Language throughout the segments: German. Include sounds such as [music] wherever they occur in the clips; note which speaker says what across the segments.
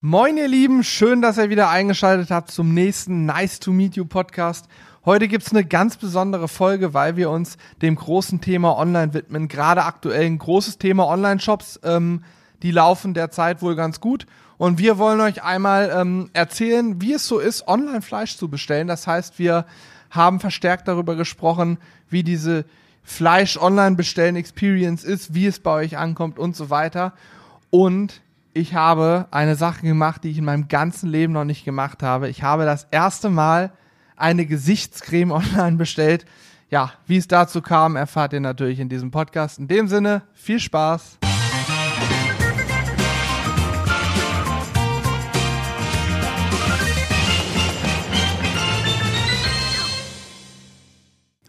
Speaker 1: Moin ihr Lieben, schön, dass ihr wieder eingeschaltet habt zum nächsten Nice to Meet You Podcast. Heute gibt's eine ganz besondere Folge, weil wir uns dem großen Thema Online widmen. Gerade aktuell ein großes Thema Online-Shops, ähm, die laufen derzeit wohl ganz gut. Und wir wollen euch einmal ähm, erzählen, wie es so ist, Online-Fleisch zu bestellen. Das heißt, wir haben verstärkt darüber gesprochen, wie diese Fleisch-Online-Bestellen-Experience ist, wie es bei euch ankommt und so weiter. Und ich habe eine Sache gemacht, die ich in meinem ganzen Leben noch nicht gemacht habe. Ich habe das erste Mal eine Gesichtscreme [laughs] online bestellt. Ja, wie es dazu kam, erfahrt ihr natürlich in diesem Podcast. In dem Sinne, viel Spaß.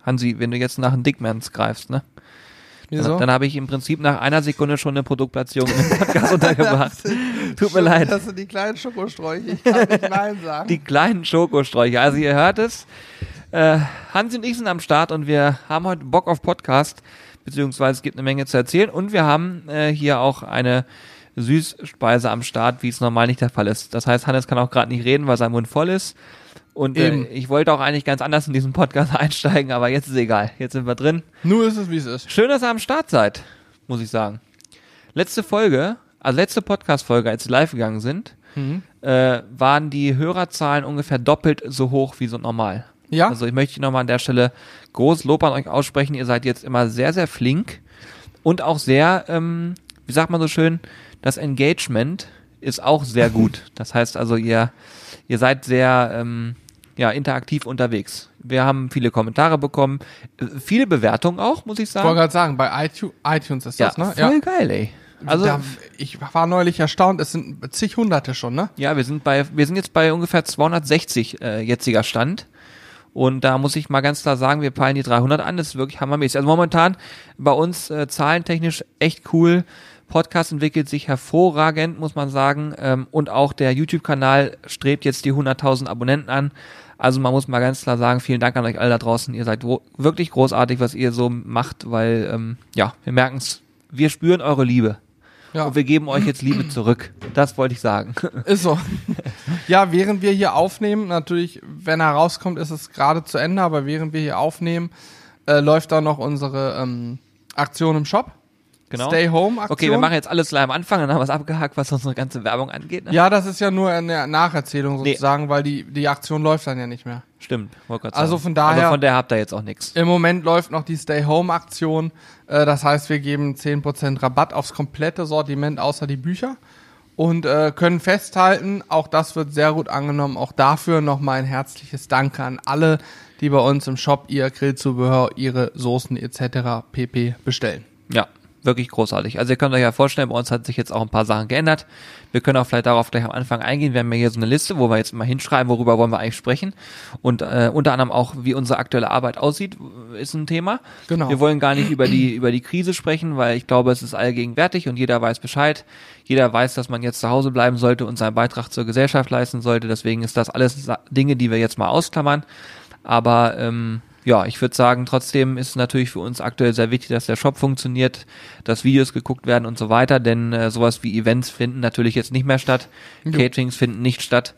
Speaker 2: Hansi, wenn du jetzt nach den Dickmans greifst, ne?
Speaker 1: Wieso?
Speaker 2: Dann, dann habe ich im Prinzip nach einer Sekunde schon eine Produktplatzierung im Podcast [laughs] untergebracht. Tut mir leid.
Speaker 1: Das sind die kleinen Schokosträuche. Ich kann nicht Nein sagen.
Speaker 2: Die kleinen Schokosträuche. Also ihr hört es. Äh, Hansi und ich sind am Start und wir haben heute Bock auf Podcast, beziehungsweise es gibt eine Menge zu erzählen und wir haben äh, hier auch eine Süßspeise am Start, wie es normal nicht der Fall ist. Das heißt, Hannes kann auch gerade nicht reden, weil sein Mund voll ist. Und äh,
Speaker 1: Eben.
Speaker 2: ich wollte auch eigentlich ganz anders in diesen Podcast [laughs] einsteigen, aber jetzt ist egal. Jetzt sind wir drin.
Speaker 1: Nur ist es, wie es ist.
Speaker 2: Schön, dass ihr am Start seid, muss ich sagen. Letzte Folge, also letzte Podcast-Folge, als wir live gegangen sind,
Speaker 1: Mhm.
Speaker 2: äh, waren die Hörerzahlen ungefähr doppelt so hoch wie so normal.
Speaker 1: Ja?
Speaker 2: Also ich möchte nochmal an der Stelle groß Lob an euch aussprechen. Ihr seid jetzt immer sehr, sehr flink und auch sehr, ähm, wie sagt man so schön, das Engagement ist auch sehr gut. Das heißt also, ihr, ihr seid sehr ähm, ja, interaktiv unterwegs. Wir haben viele Kommentare bekommen, äh, viele Bewertungen auch, muss ich
Speaker 1: Ich
Speaker 2: sagen.
Speaker 1: wollte gerade sagen, bei iTunes, iTunes ist
Speaker 2: ja,
Speaker 1: das, ne?
Speaker 2: voll geil, ey. Also
Speaker 1: da, ich war neulich erstaunt, es sind zig Hunderte schon, ne?
Speaker 2: Ja, wir sind bei, wir sind jetzt bei ungefähr 260 äh, jetziger Stand. Und da muss ich mal ganz klar sagen, wir peilen die 300 an. Das ist wirklich hammermäßig. Also momentan bei uns äh, zahlentechnisch echt cool. Podcast entwickelt sich hervorragend, muss man sagen. Ähm, und auch der YouTube-Kanal strebt jetzt die 100.000 Abonnenten an. Also man muss mal ganz klar sagen, vielen Dank an euch alle da draußen. Ihr seid wirklich großartig, was ihr so macht, weil ähm, ja, wir merken es. Wir spüren eure Liebe.
Speaker 1: Ja.
Speaker 2: Und wir geben euch jetzt Liebe zurück. Das wollte ich sagen. [laughs]
Speaker 1: Ist so. ja, während wir hier aufnehmen, natürlich, wenn er rauskommt, ist es gerade zu Ende, aber während wir hier aufnehmen, äh, läuft da noch unsere ähm, Aktion im Shop.
Speaker 2: Genau.
Speaker 1: Stay Home Aktion.
Speaker 2: Okay, wir machen jetzt alles gleich am Anfang, dann haben wir es abgehakt, was unsere ganze Werbung angeht. Ne?
Speaker 1: Ja, das ist ja nur eine Nacherzählung
Speaker 2: Nee.
Speaker 1: sozusagen, weil die, die Aktion läuft dann ja nicht mehr.
Speaker 2: Stimmt, wollte grad
Speaker 1: Also
Speaker 2: sagen.
Speaker 1: von daher-
Speaker 2: Aber von der habt ihr jetzt auch nichts.
Speaker 1: Im Moment läuft noch die Stay Home Aktion. Äh, das heißt, wir geben 10% Rabatt aufs komplette Sortiment außer die Bücher. Und äh, können festhalten, auch das wird sehr gut angenommen. Auch dafür nochmal ein herzliches Danke an alle, die bei uns im Shop ihr Grillzubehör, ihre Soßen etc. pp. bestellen.
Speaker 2: Ja, wirklich großartig. Also ihr könnt euch ja vorstellen, bei uns hat sich jetzt auch ein paar Sachen geändert. Wir können auch vielleicht darauf gleich am Anfang eingehen. Wir haben ja hier so eine Liste, wo wir jetzt mal hinschreiben, worüber wollen wir eigentlich sprechen. Und äh, unter anderem auch, wie unsere aktuelle Arbeit aussieht, ist ein Thema.
Speaker 1: Genau.
Speaker 2: Wir wollen gar nicht über die, über die Krise sprechen, weil ich glaube, es ist allgegenwärtig und jeder weiß Bescheid. Jeder weiß, dass man jetzt zu Hause bleiben sollte und seinen Beitrag zur Gesellschaft leisten sollte. Deswegen ist das alles Dinge, die wir jetzt mal ausklammern. Aber ähm, ja, ich würde sagen, trotzdem ist es natürlich für uns aktuell sehr wichtig, dass der Shop funktioniert, dass Videos geguckt werden und so weiter, denn äh, sowas wie Events finden natürlich jetzt nicht mehr statt,
Speaker 1: Jo.
Speaker 2: Caterings finden nicht statt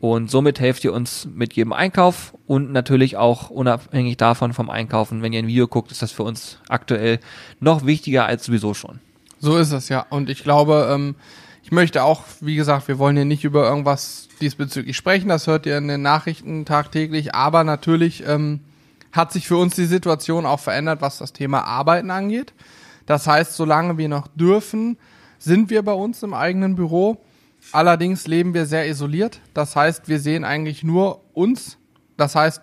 Speaker 2: und somit helft ihr uns mit jedem Einkauf und natürlich auch unabhängig davon vom Einkaufen. Wenn ihr ein Video guckt, ist das für uns aktuell noch wichtiger als sowieso schon.
Speaker 1: So ist es ja. Und ich glaube, ähm, ich möchte auch, wie gesagt, wir wollen hier nicht über irgendwas diesbezüglich sprechen. Das hört ihr in den Nachrichten tagtäglich. Aber natürlich ähm, hat sich für uns die Situation auch verändert, was das Thema Arbeiten angeht. Das heißt, solange wir noch dürfen, sind wir bei uns im eigenen Büro. Allerdings leben wir sehr isoliert. Das heißt, wir sehen eigentlich nur uns. Das heißt,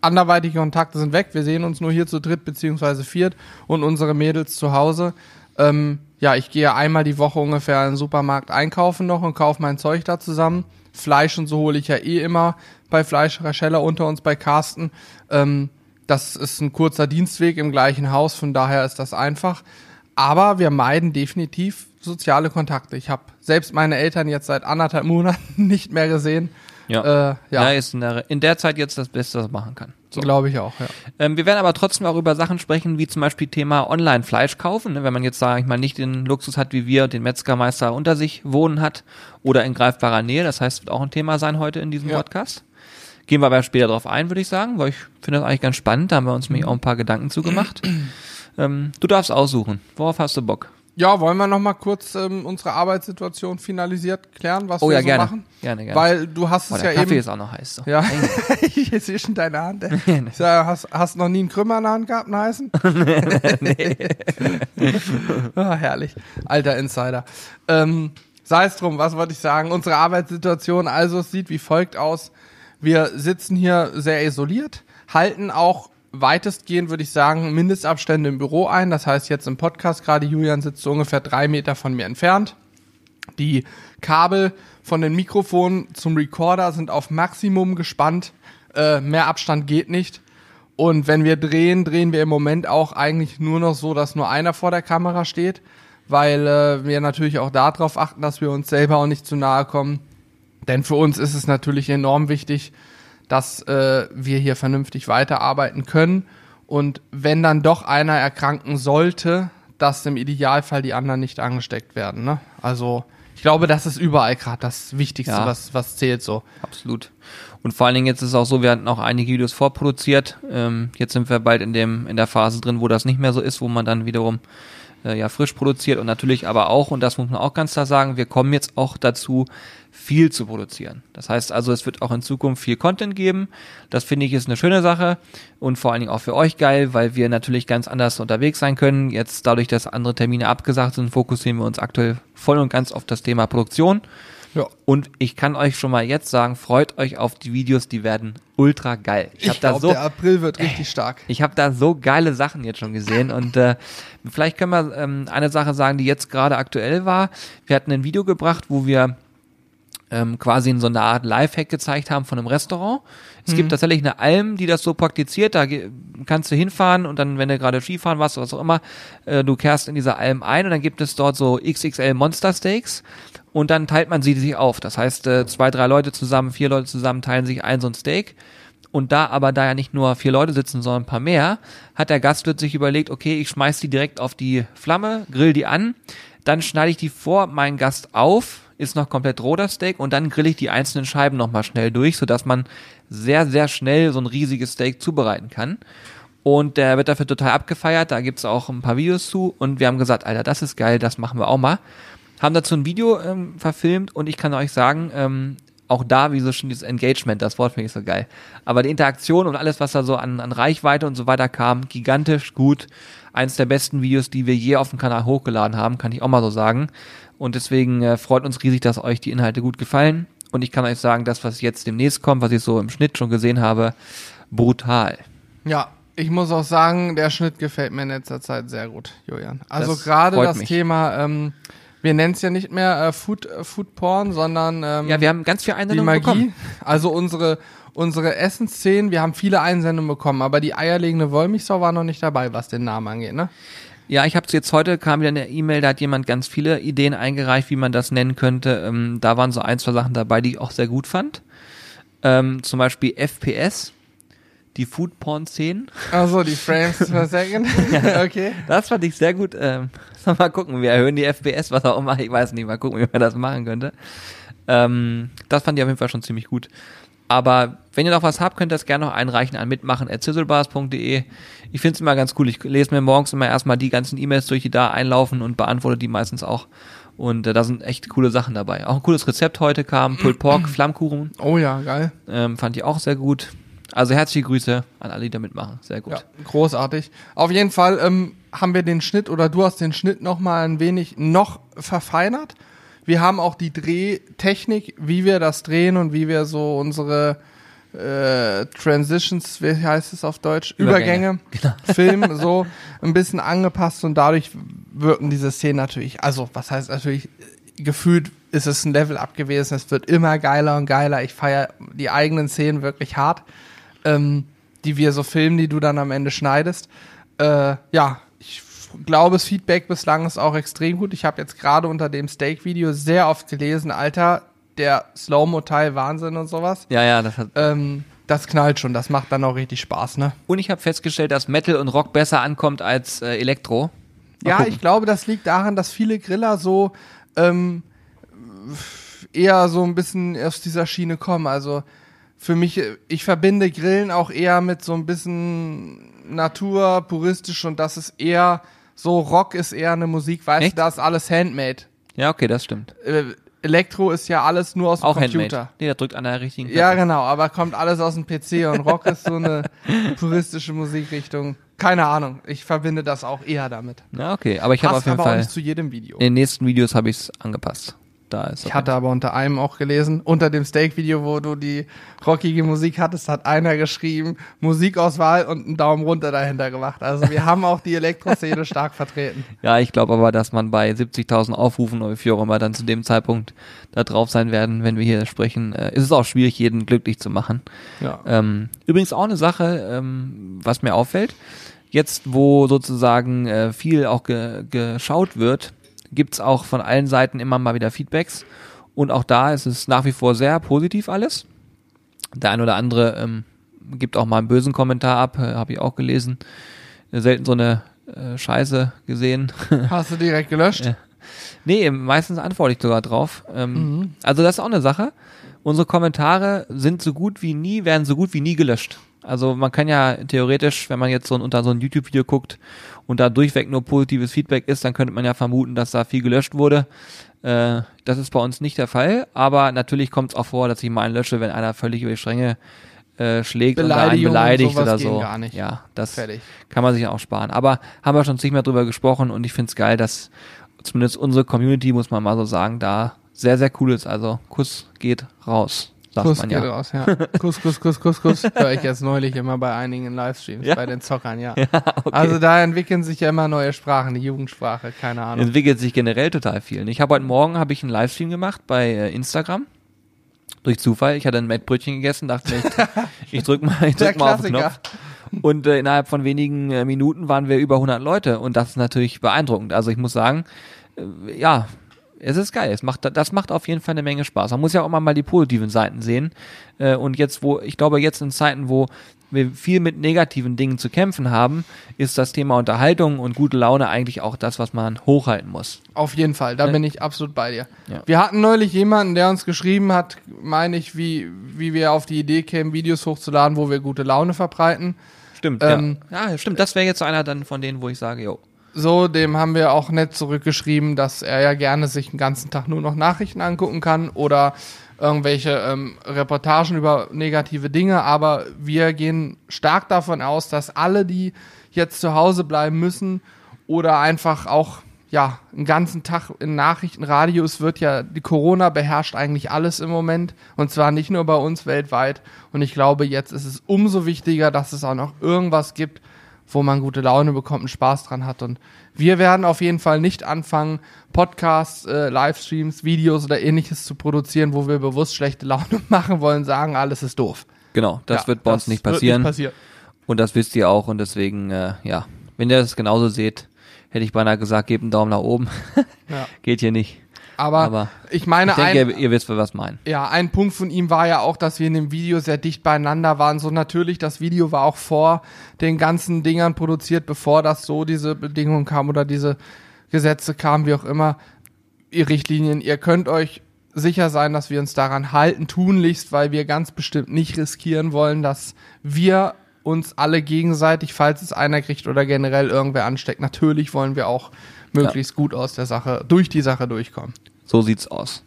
Speaker 1: anderweitige Kontakte sind weg. Wir sehen uns nur hier zu dritt beziehungsweise viert und unsere Mädels zu Hause. Ähm, ja, ich gehe einmal die Woche ungefähr in den Supermarkt einkaufen noch und kaufe mein Zeug da zusammen. Fleisch und so hole ich ja eh immer bei Fleischerer Scheller unter uns bei Carsten. Ähm, das ist ein kurzer Dienstweg im gleichen Haus, von daher ist das einfach. Aber wir meiden definitiv soziale Kontakte. Ich habe selbst meine Eltern jetzt seit anderthalb Monaten [laughs] nicht mehr gesehen.
Speaker 2: Ja,
Speaker 1: Äh, ja.
Speaker 2: ja. ist in der, in der Zeit jetzt das Beste, was man machen kann. So.
Speaker 1: Glaube ich auch, ja.
Speaker 2: Ähm, wir werden aber trotzdem auch über Sachen sprechen, wie zum Beispiel Thema Online-Fleisch kaufen. Ne? Wenn man jetzt, sage ich mal, nicht den Luxus hat, wie wir, den Metzgermeister unter sich wohnen hat oder in greifbarer Nähe. Das heißt, wird auch ein Thema sein heute in diesem
Speaker 1: Ja.
Speaker 2: Podcast. Gehen wir aber später drauf ein, würde ich sagen, weil ich finde das eigentlich ganz spannend. Da haben wir uns nämlich auch ein paar Gedanken zugemacht. [clears throat] ähm, du darfst aussuchen. Worauf hast du Bock?
Speaker 1: Ja, wollen wir noch mal kurz ähm, unsere Arbeitssituation finalisiert klären, was
Speaker 2: Oh
Speaker 1: wir
Speaker 2: ja,
Speaker 1: so
Speaker 2: gerne.
Speaker 1: machen?
Speaker 2: Gerne, gerne.
Speaker 1: Weil du hast
Speaker 2: oh,
Speaker 1: es
Speaker 2: der
Speaker 1: ja
Speaker 2: Kaffee
Speaker 1: eben.
Speaker 2: ist auch noch heiß. So.
Speaker 1: Ja, [laughs] ich sehe schon deine Hand. ey. [laughs] Ja, hast, hast noch nie einen Krümmer in der Hand gehabt, einen heißen? [laughs] ah, herrlich. Alter Insider. Ähm, sei es drum, was wollte ich sagen? Unsere Arbeitssituation also es sieht wie folgt aus. Wir sitzen hier sehr isoliert, halten auch weitestgehend, würde ich sagen, Mindestabstände im Büro ein. Das heißt, jetzt im Podcast gerade, Julian sitzt so ungefähr drei Meter von mir entfernt. Die Kabel von den Mikrofonen zum Recorder sind auf Maximum gespannt. Äh, mehr Abstand geht nicht. Und wenn wir drehen, drehen wir im Moment auch eigentlich nur noch so, dass nur einer vor der Kamera steht, weil äh, wir natürlich auch darauf achten, dass wir uns selber auch nicht zu nahe kommen. Denn für uns ist es natürlich enorm wichtig, dass äh, wir hier vernünftig weiterarbeiten können. Und wenn dann doch einer erkranken sollte, dass im Idealfall die anderen nicht angesteckt werden. Ne? Also ich glaube, das ist überall gerade das Wichtigste,
Speaker 2: Ja.
Speaker 1: was, was zählt so.
Speaker 2: Absolut. Und vor allen Dingen jetzt ist es auch so, wir hatten auch einige Videos vorproduziert. Ähm, jetzt sind wir bald in dem in der Phase drin, wo das nicht mehr so ist, wo man dann wiederum äh, ja frisch produziert und natürlich aber auch und das muss man auch ganz klar sagen, wir kommen jetzt auch dazu, viel zu produzieren. Das heißt also, es wird auch in Zukunft viel Content geben. Das finde ich ist eine schöne Sache und vor allen Dingen auch für euch geil, weil wir natürlich ganz anders unterwegs sein können. Jetzt dadurch, dass andere Termine abgesagt sind, fokussieren wir uns aktuell voll und ganz auf das Thema Produktion.
Speaker 1: Ja.
Speaker 2: Und ich kann euch schon mal jetzt sagen, freut euch auf die Videos, die werden ultra geil. Ich, hab da
Speaker 1: glaub,
Speaker 2: so,
Speaker 1: der April wird richtig stark.
Speaker 2: ich habe da so geile Sachen jetzt schon gesehen und äh, vielleicht können wir ähm, eine Sache sagen, die jetzt gerade aktuell war. Wir hatten ein Video gebracht, wo wir ähm, quasi in so einer Art Lifehack gezeigt haben von einem Restaurant. Es gibt tatsächlich eine Alm, die das so praktiziert. Da kannst du hinfahren und dann, wenn du gerade Skifahren warst oder was auch immer, äh, du kehrst in diese Alm ein und dann gibt es dort so XXL Monster Steaks und dann teilt man sie sich auf. Das heißt, äh, zwei, drei Leute zusammen, vier Leute zusammen teilen sich ein so ein Steak. Und da aber da ja nicht nur vier Leute sitzen, sondern ein paar mehr, hat der Gastwirt sich überlegt, okay, ich schmeiß die direkt auf die Flamme, grill die an, dann schneide ich die vor meinen Gast auf, ist noch komplett roh das Steak und dann grill ich die einzelnen Scheiben nochmal schnell durch, sodass man sehr, sehr schnell so ein riesiges Steak zubereiten kann. Und der wird dafür total abgefeiert, da gibt's auch ein paar Videos zu und wir haben gesagt, Alter, das ist geil, das machen wir auch mal. Haben dazu ein Video ähm, verfilmt und ich kann euch sagen, ähm, auch da, wie so schon dieses Engagement, das Wort finde ich so geil. Aber die Interaktion und alles, was da so an, an Reichweite und so weiter kam, gigantisch gut. Eins der besten Videos, die wir je auf dem Kanal hochgeladen haben, kann ich auch mal so sagen. Und deswegen äh, freut uns riesig, dass euch die Inhalte gut gefallen. Und ich kann euch sagen, das, was jetzt demnächst kommt, was ich so im Schnitt schon gesehen habe, brutal.
Speaker 1: Ja, ich muss auch sagen, der Schnitt gefällt mir in letzter Zeit sehr gut, Julian. Also
Speaker 2: Das
Speaker 1: gerade das
Speaker 2: mich.
Speaker 1: Thema, ähm, wir nennen es ja nicht mehr äh, Food, äh, Food Porn, sondern ähm,
Speaker 2: Ja, wir haben ganz viel
Speaker 1: die
Speaker 2: Einsendungen
Speaker 1: Magie.
Speaker 2: bekommen.
Speaker 1: Also unsere unsere Essensszenen, wir haben viele Einsendungen bekommen, aber die eierlegende Wollmilchsau war noch nicht dabei, was den Namen angeht, ne?
Speaker 2: Ja, ich habe jetzt heute kam wieder eine E-Mail, da hat jemand ganz viele Ideen eingereicht, wie man das nennen könnte. Ähm, da waren so ein, zwei Sachen dabei, die ich auch sehr gut fand. Ähm, zum Beispiel FPS, die Foodporn-Szenen.
Speaker 1: Also die Frames [laughs] per Second. okay.
Speaker 2: Das fand ich sehr gut. Ähm, [laughs] mal gucken, wir erhöhen die FPS, was auch immer. Ich weiß nicht, mal gucken, wie man das machen könnte. Ähm, das fand ich auf jeden Fall schon ziemlich gut. Aber wenn ihr noch was habt, könnt ihr das gerne noch einreichen an mitmachen.zizzlebars.de. Ich finde es immer ganz cool. Ich lese mir morgens immer erstmal die ganzen E-Mails durch, die da einlaufen und beantworte die meistens auch. Und äh, da sind echt coole Sachen dabei. Auch ein cooles Rezept heute kam, Pulled [clears throat] Pork, Flammkuchen,
Speaker 1: Oh ja, geil.
Speaker 2: ähm, fand ich auch sehr gut. Also herzliche Grüße an alle, die da mitmachen. Sehr gut.
Speaker 1: Ja, großartig. Auf jeden Fall ähm, haben wir den Schnitt oder du hast den Schnitt noch mal ein wenig noch verfeinert. Wir haben auch die Drehtechnik, wie wir das drehen und wie wir so unsere äh, Transitions, wie heißt es auf Deutsch?
Speaker 2: Übergänge.
Speaker 1: Übergänge, [laughs] Film so ein bisschen angepasst und dadurch wirken diese Szenen natürlich, also was heißt natürlich, gefühlt ist es ein Level up gewesen, es wird immer geiler und geiler. Ich feiere die eigenen Szenen wirklich hart ähm, die wir so filmen, die du dann am Ende schneidest. Äh, ja, glaube, das Feedback bislang ist auch extrem gut. Ich habe jetzt gerade unter dem Steak-Video sehr oft gelesen, Alter, der Slow-Mo-Teil, Wahnsinn und sowas.
Speaker 2: Ja, ja, das hat.
Speaker 1: Ähm, das knallt schon, das macht dann auch richtig Spaß, ne?
Speaker 2: Und ich habe festgestellt, dass Metal und Rock besser ankommt als äh, Elektro. Mal
Speaker 1: ja,
Speaker 2: gucken.
Speaker 1: ich glaube, das liegt daran, dass viele Griller so ähm, eher so ein bisschen aus dieser Schiene kommen. Also für mich, äh, ich verbinde Grillen auch eher mit so ein bisschen Natur, puristisch und das ist eher so, Rock ist eher eine Musik, weißt
Speaker 2: Echt?
Speaker 1: du, da ist alles Handmade.
Speaker 2: Ja, okay, das stimmt.
Speaker 1: Äh, Elektro ist ja alles nur aus dem
Speaker 2: Auch
Speaker 1: Computer.
Speaker 2: Handmade. Nee, der drückt an der richtigen
Speaker 1: Ja,
Speaker 2: Knöpfe.
Speaker 1: genau, aber kommt alles aus dem PC und Rock ist so eine [laughs] puristische Musikrichtung. Keine Ahnung, ich verbinde das auch eher damit.
Speaker 2: Ja, okay. Aber ich habe auf jeden
Speaker 1: aber auch
Speaker 2: Fall,
Speaker 1: nicht zu jedem Video.
Speaker 2: in den nächsten Videos habe ich es angepasst. Da ist
Speaker 1: Ich hatte aber unter einem auch gelesen, unter dem Steak-Video, wo du die rockige Musik hattest, hat einer geschrieben, Musikauswahl und einen Daumen runter dahinter gemacht. Also wir haben auch die Elektroszene [laughs] stark vertreten.
Speaker 2: Ja, ich glaube aber, dass man bei 70.000 Aufrufen oder wie auch immer dann zu dem Zeitpunkt da drauf sein werden, wenn wir hier sprechen, äh, ist es auch schwierig, jeden glücklich zu machen.
Speaker 1: Ja.
Speaker 2: Ähm, übrigens auch eine Sache, ähm, was mir auffällt, jetzt wo sozusagen äh, viel auch ge geschaut wird, gibt's auch von allen Seiten immer mal wieder Feedbacks und auch da ist es nach wie vor sehr positiv alles. Der ein oder andere ähm, gibt auch mal einen bösen Kommentar ab, äh, habe ich auch gelesen. Äh, Selten so eine äh, Scheiße gesehen. [laughs]
Speaker 1: Hast du direkt gelöscht?
Speaker 2: Ja. Nee, meistens antworte ich sogar drauf. Ähm,
Speaker 1: Mhm.
Speaker 2: Also das ist auch eine Sache. Unsere Kommentare sind so gut wie nie, werden so gut wie nie gelöscht. Also man kann ja theoretisch, wenn man jetzt so ein, unter so ein YouTube-Video guckt und da durchweg nur positives Feedback ist, dann könnte man ja vermuten, dass da viel gelöscht wurde. Äh, das ist bei uns nicht der Fall, aber natürlich kommt es auch vor, dass ich mal einen lösche, wenn einer völlig über die Stränge äh, schlägt und da einen beleidigt oder so.
Speaker 1: gar nicht.
Speaker 2: Ja, das
Speaker 1: Fertig.
Speaker 2: kann man sich auch sparen. Aber haben wir schon nicht mehr drüber gesprochen und ich finde es geil, dass zumindest unsere Community, muss man mal so sagen, da sehr, sehr cool ist. Also Kuss geht raus, sagt
Speaker 1: Kuss
Speaker 2: man
Speaker 1: geht
Speaker 2: ja.
Speaker 1: raus, ja. [laughs] Kuss, Kuss, Kuss, Kuss, Kuss. Höre ich jetzt neulich immer bei einigen Livestreams,
Speaker 2: Ja?
Speaker 1: bei den Zockern, [laughs] ja.
Speaker 2: Okay.
Speaker 1: Also da entwickeln sich ja immer neue Sprachen, die Jugendsprache, keine Ahnung.
Speaker 2: entwickelt sich generell total viel. Ich habe heute Morgen habe ich einen Livestream gemacht bei äh, Instagram. Durch Zufall. Ich hatte ein Mettbrötchen gegessen, dachte mir, ich, [laughs] ich drück mal, ich drück mal auf den. Knopf. Und äh, innerhalb von wenigen äh, Minuten waren wir über 100 Leute und das ist natürlich beeindruckend. Also ich muss sagen, äh, ja, es ist geil. Es macht, das macht auf jeden Fall eine Menge Spaß. Man muss ja auch immer mal die positiven Seiten sehen. Äh, und jetzt, wo, ich glaube, jetzt in Zeiten, wo wir viel mit negativen Dingen zu kämpfen haben, ist das Thema Unterhaltung und gute Laune eigentlich auch das, was man hochhalten muss.
Speaker 1: Auf jeden Fall, da
Speaker 2: Ne?
Speaker 1: bin ich absolut bei dir.
Speaker 2: Ja.
Speaker 1: Wir hatten neulich jemanden, der uns geschrieben hat, meine ich, wie, wie wir auf die Idee kämen, Videos hochzuladen, wo wir gute Laune verbreiten.
Speaker 2: Stimmt,
Speaker 1: Ähm,
Speaker 2: ja. ja. Stimmt, das wäre jetzt einer dann von denen, wo ich sage, jo.
Speaker 1: So, dem haben wir auch nett zurückgeschrieben, dass er ja gerne sich den ganzen Tag nur noch Nachrichten angucken kann oder irgendwelche ähm, Reportagen über negative Dinge, aber wir gehen stark davon aus, dass alle, die jetzt zu Hause bleiben müssen oder einfach auch ja, einen ganzen Tag in Nachrichtenradio, es wird ja, die Corona beherrscht eigentlich alles im Moment und zwar nicht nur bei uns weltweit. Und ich glaube, jetzt ist es umso wichtiger, dass es auch noch irgendwas gibt, wo man gute Laune bekommt und Spaß dran hat. Und wir werden auf jeden Fall nicht anfangen, Podcasts, äh, Livestreams, Videos oder ähnliches zu produzieren, wo wir bewusst schlechte Laune [laughs] machen wollen, sagen, alles ist doof.
Speaker 2: Genau, das
Speaker 1: Ja,
Speaker 2: wird bei uns nicht
Speaker 1: wird
Speaker 2: passieren.
Speaker 1: passieren.
Speaker 2: Und das wisst ihr auch und deswegen, äh, ja, wenn ihr das genauso seht, hätte ich beinahe gesagt, gebt einen Daumen nach oben. [laughs]
Speaker 1: Ja.
Speaker 2: Geht hier nicht.
Speaker 1: Aber,
Speaker 2: Aber
Speaker 1: ich meine,
Speaker 2: Ich denke,
Speaker 1: ein,
Speaker 2: ihr, ihr wisst, was meinen.
Speaker 1: Ja, ein Punkt von ihm war ja auch, dass wir in dem Video sehr dicht beieinander waren. So natürlich, das Video war auch vor den ganzen Dingern produziert, bevor das so diese Bedingungen kamen oder diese Gesetze kamen, wie auch immer, ihr Richtlinien. Ihr könnt euch sicher sein, dass wir uns daran halten, tunlichst, weil wir ganz bestimmt nicht riskieren wollen, dass wir uns alle gegenseitig, falls es einer kriegt oder generell irgendwer ansteckt, natürlich wollen wir auch möglichst gut aus der Sache, durch die Sache durchkommen.
Speaker 2: So sieht's aus.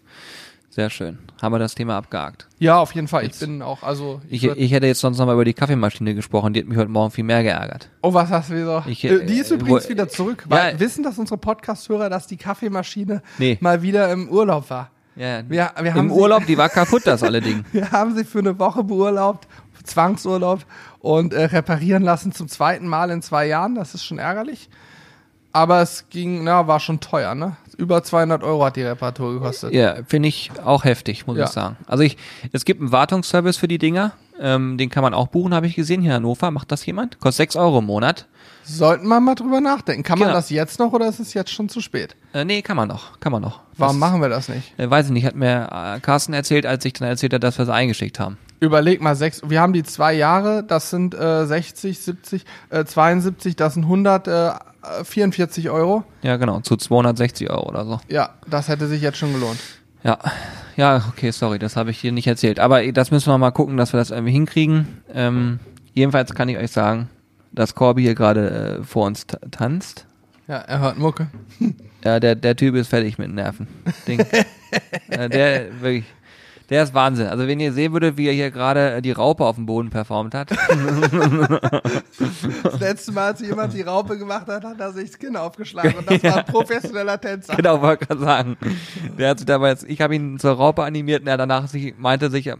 Speaker 2: Sehr schön. Haben wir das Thema abgehakt.
Speaker 1: Ja, auf jeden Fall. Ich
Speaker 2: Jetzt-
Speaker 1: bin auch, also
Speaker 2: Ich,
Speaker 1: würd-
Speaker 2: ich hätte jetzt sonst noch mal über die Kaffeemaschine gesprochen, die hat mich heute Morgen viel mehr geärgert.
Speaker 1: Oh, was hast du wieder?
Speaker 2: Ich,
Speaker 1: äh, die ist
Speaker 2: äh,
Speaker 1: übrigens
Speaker 2: wo-
Speaker 1: wieder zurück. Weil
Speaker 2: Ja.
Speaker 1: wissen das unsere Podcast-Hörer, dass die Kaffeemaschine
Speaker 2: Nee.
Speaker 1: mal wieder im Urlaub war?
Speaker 2: Ja,
Speaker 1: Wir, wir, haben
Speaker 2: Im
Speaker 1: sie,
Speaker 2: Urlaub, die war kaputt, das alle Ding. [laughs]
Speaker 1: wir haben sie für eine Woche beurlaubt, Zwangsurlaub und äh, reparieren lassen zum zweiten Mal in zwei Jahren. Das ist schon ärgerlich. Aber es ging, na, war schon teuer, ne? Über 200 Euro hat die Reparatur gekostet.
Speaker 2: Ja, finde ich auch heftig, muss
Speaker 1: Ja.
Speaker 2: ich sagen. Also ich, es gibt einen Wartungsservice für die Dinger. Ähm, den kann man auch buchen, habe ich gesehen. Hier in Hannover macht das jemand. Kostet 6 Euro im Monat.
Speaker 1: Sollten wir mal drüber nachdenken. Kann man
Speaker 2: Genau.
Speaker 1: das jetzt noch oder ist es jetzt schon zu spät?
Speaker 2: Äh, nee, kann man noch. Kann man noch.
Speaker 1: Warum
Speaker 2: das,
Speaker 1: machen wir das nicht?
Speaker 2: Äh, weiß ich nicht, hat mir äh, Carsten erzählt, als ich dann erzählt hat, dass wir es eingeschickt haben.
Speaker 1: Überleg mal, sechs, wir haben die zwei Jahre, das sind äh, 60, 70, äh, 72, das sind 144 Euro.
Speaker 2: Ja, genau, zu 260 Euro oder so.
Speaker 1: Ja, das hätte sich jetzt schon gelohnt.
Speaker 2: Ja, ja, okay, sorry, das habe ich dir nicht erzählt. Aber das müssen wir mal gucken, dass wir das irgendwie hinkriegen. Ähm, jedenfalls kann ich euch sagen, dass Corby hier gerade äh, vor uns ta- tanzt.
Speaker 1: Ja, er hört Mucke.
Speaker 2: Ja, der, der Typ ist fertig mit Nerven. Ding. [laughs] äh, der, wirklich, der ist Wahnsinn. Also wenn ihr sehen würdet, wie er hier gerade äh, die Raupe auf dem Boden performt hat.
Speaker 1: Das letzte Mal, als jemand die Raupe gemacht hat, hat er sich das Kinn aufgeschlagen und das war ein professioneller Tänzer.
Speaker 2: genau, wollte gerade sagen. Der hat sich dabei jetzt, ich habe ihn zur Raupe animiert und er danach sich, meinte sich,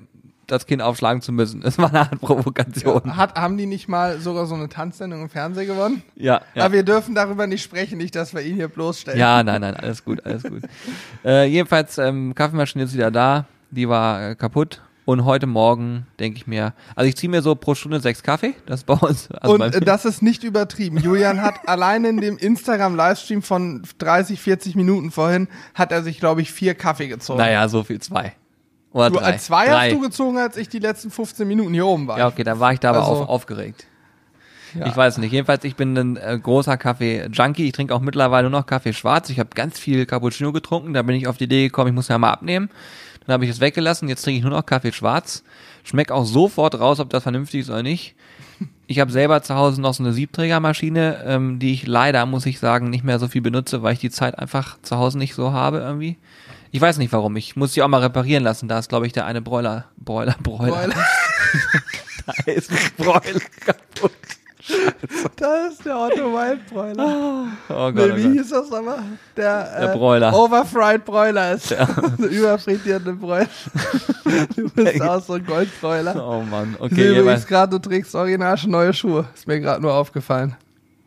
Speaker 2: das Kind aufschlagen zu müssen. Das war eine Art Provokation.
Speaker 1: Hat, haben die nicht mal sogar so eine Tanzsendung im Fernsehen gewonnen?
Speaker 2: Ja, ja.
Speaker 1: Aber wir dürfen darüber nicht sprechen, nicht, dass wir ihn hier bloßstellen.
Speaker 2: Ja, nein, nein, alles gut, alles gut. äh, jedenfalls, ähm, Kaffeemaschine ist wieder da. Die war äh, kaputt. Und heute Morgen denke ich mir, also ich ziehe mir so pro Stunde sechs Kaffee. Das ist bei uns. Also
Speaker 1: Und äh, das ist nicht übertrieben. Julian hat [laughs] allein in dem Instagram-Livestream von 30, 40 Minuten vorhin, hat er sich, glaube ich, vier Kaffee gezogen.
Speaker 2: naja, so viel zwei. Oder
Speaker 1: Du,
Speaker 2: drei.
Speaker 1: als zwei
Speaker 2: drei.
Speaker 1: hast du gezogen, als ich die letzten 15 Minuten hier oben war.
Speaker 2: Ja, okay, da war ich da aber
Speaker 1: Also-
Speaker 2: auf, aufgeregt.
Speaker 1: Ja.
Speaker 2: Ich weiß nicht. Jedenfalls, ich bin ein äh, großer Kaffee-Junkie. Ich trinke auch mittlerweile nur noch Kaffee schwarz. Ich habe ganz viel Cappuccino getrunken. Da bin ich auf die Idee gekommen, ich muss ja mal abnehmen. Dann habe ich es weggelassen. Jetzt trinke ich nur noch Kaffee schwarz. Schmeckt auch sofort raus, ob das vernünftig ist oder nicht. Ich habe selber zu Hause noch so eine Siebträgermaschine, ähm, die ich leider, muss ich sagen, nicht mehr so viel benutze, weil ich die Zeit einfach zu Hause nicht so habe irgendwie. Ich weiß nicht warum. Ich muss die auch mal reparieren lassen. Da ist, glaube ich, der eine Broiler, Broiler, Broiler.
Speaker 1: Broiler. [laughs]
Speaker 2: Da ist ein Broiler kaputt. [laughs]
Speaker 1: Da ist der Otto Wildbräuler.
Speaker 2: Oh Gott,
Speaker 1: nee,
Speaker 2: oh
Speaker 1: wie
Speaker 2: Gott.
Speaker 1: hieß das nochmal? Der,
Speaker 2: Der
Speaker 1: äh,
Speaker 2: Broiler.
Speaker 1: Overfried Broiler ist. Der [laughs] überfrittierte Broiler. [laughs] Du bist auch so ein Goldbräuler.
Speaker 2: Oh Mann,
Speaker 1: Ich
Speaker 2: okay,
Speaker 1: sehe übrigens gerade, du trägst original neue Schuhe. Ist mir gerade nur aufgefallen.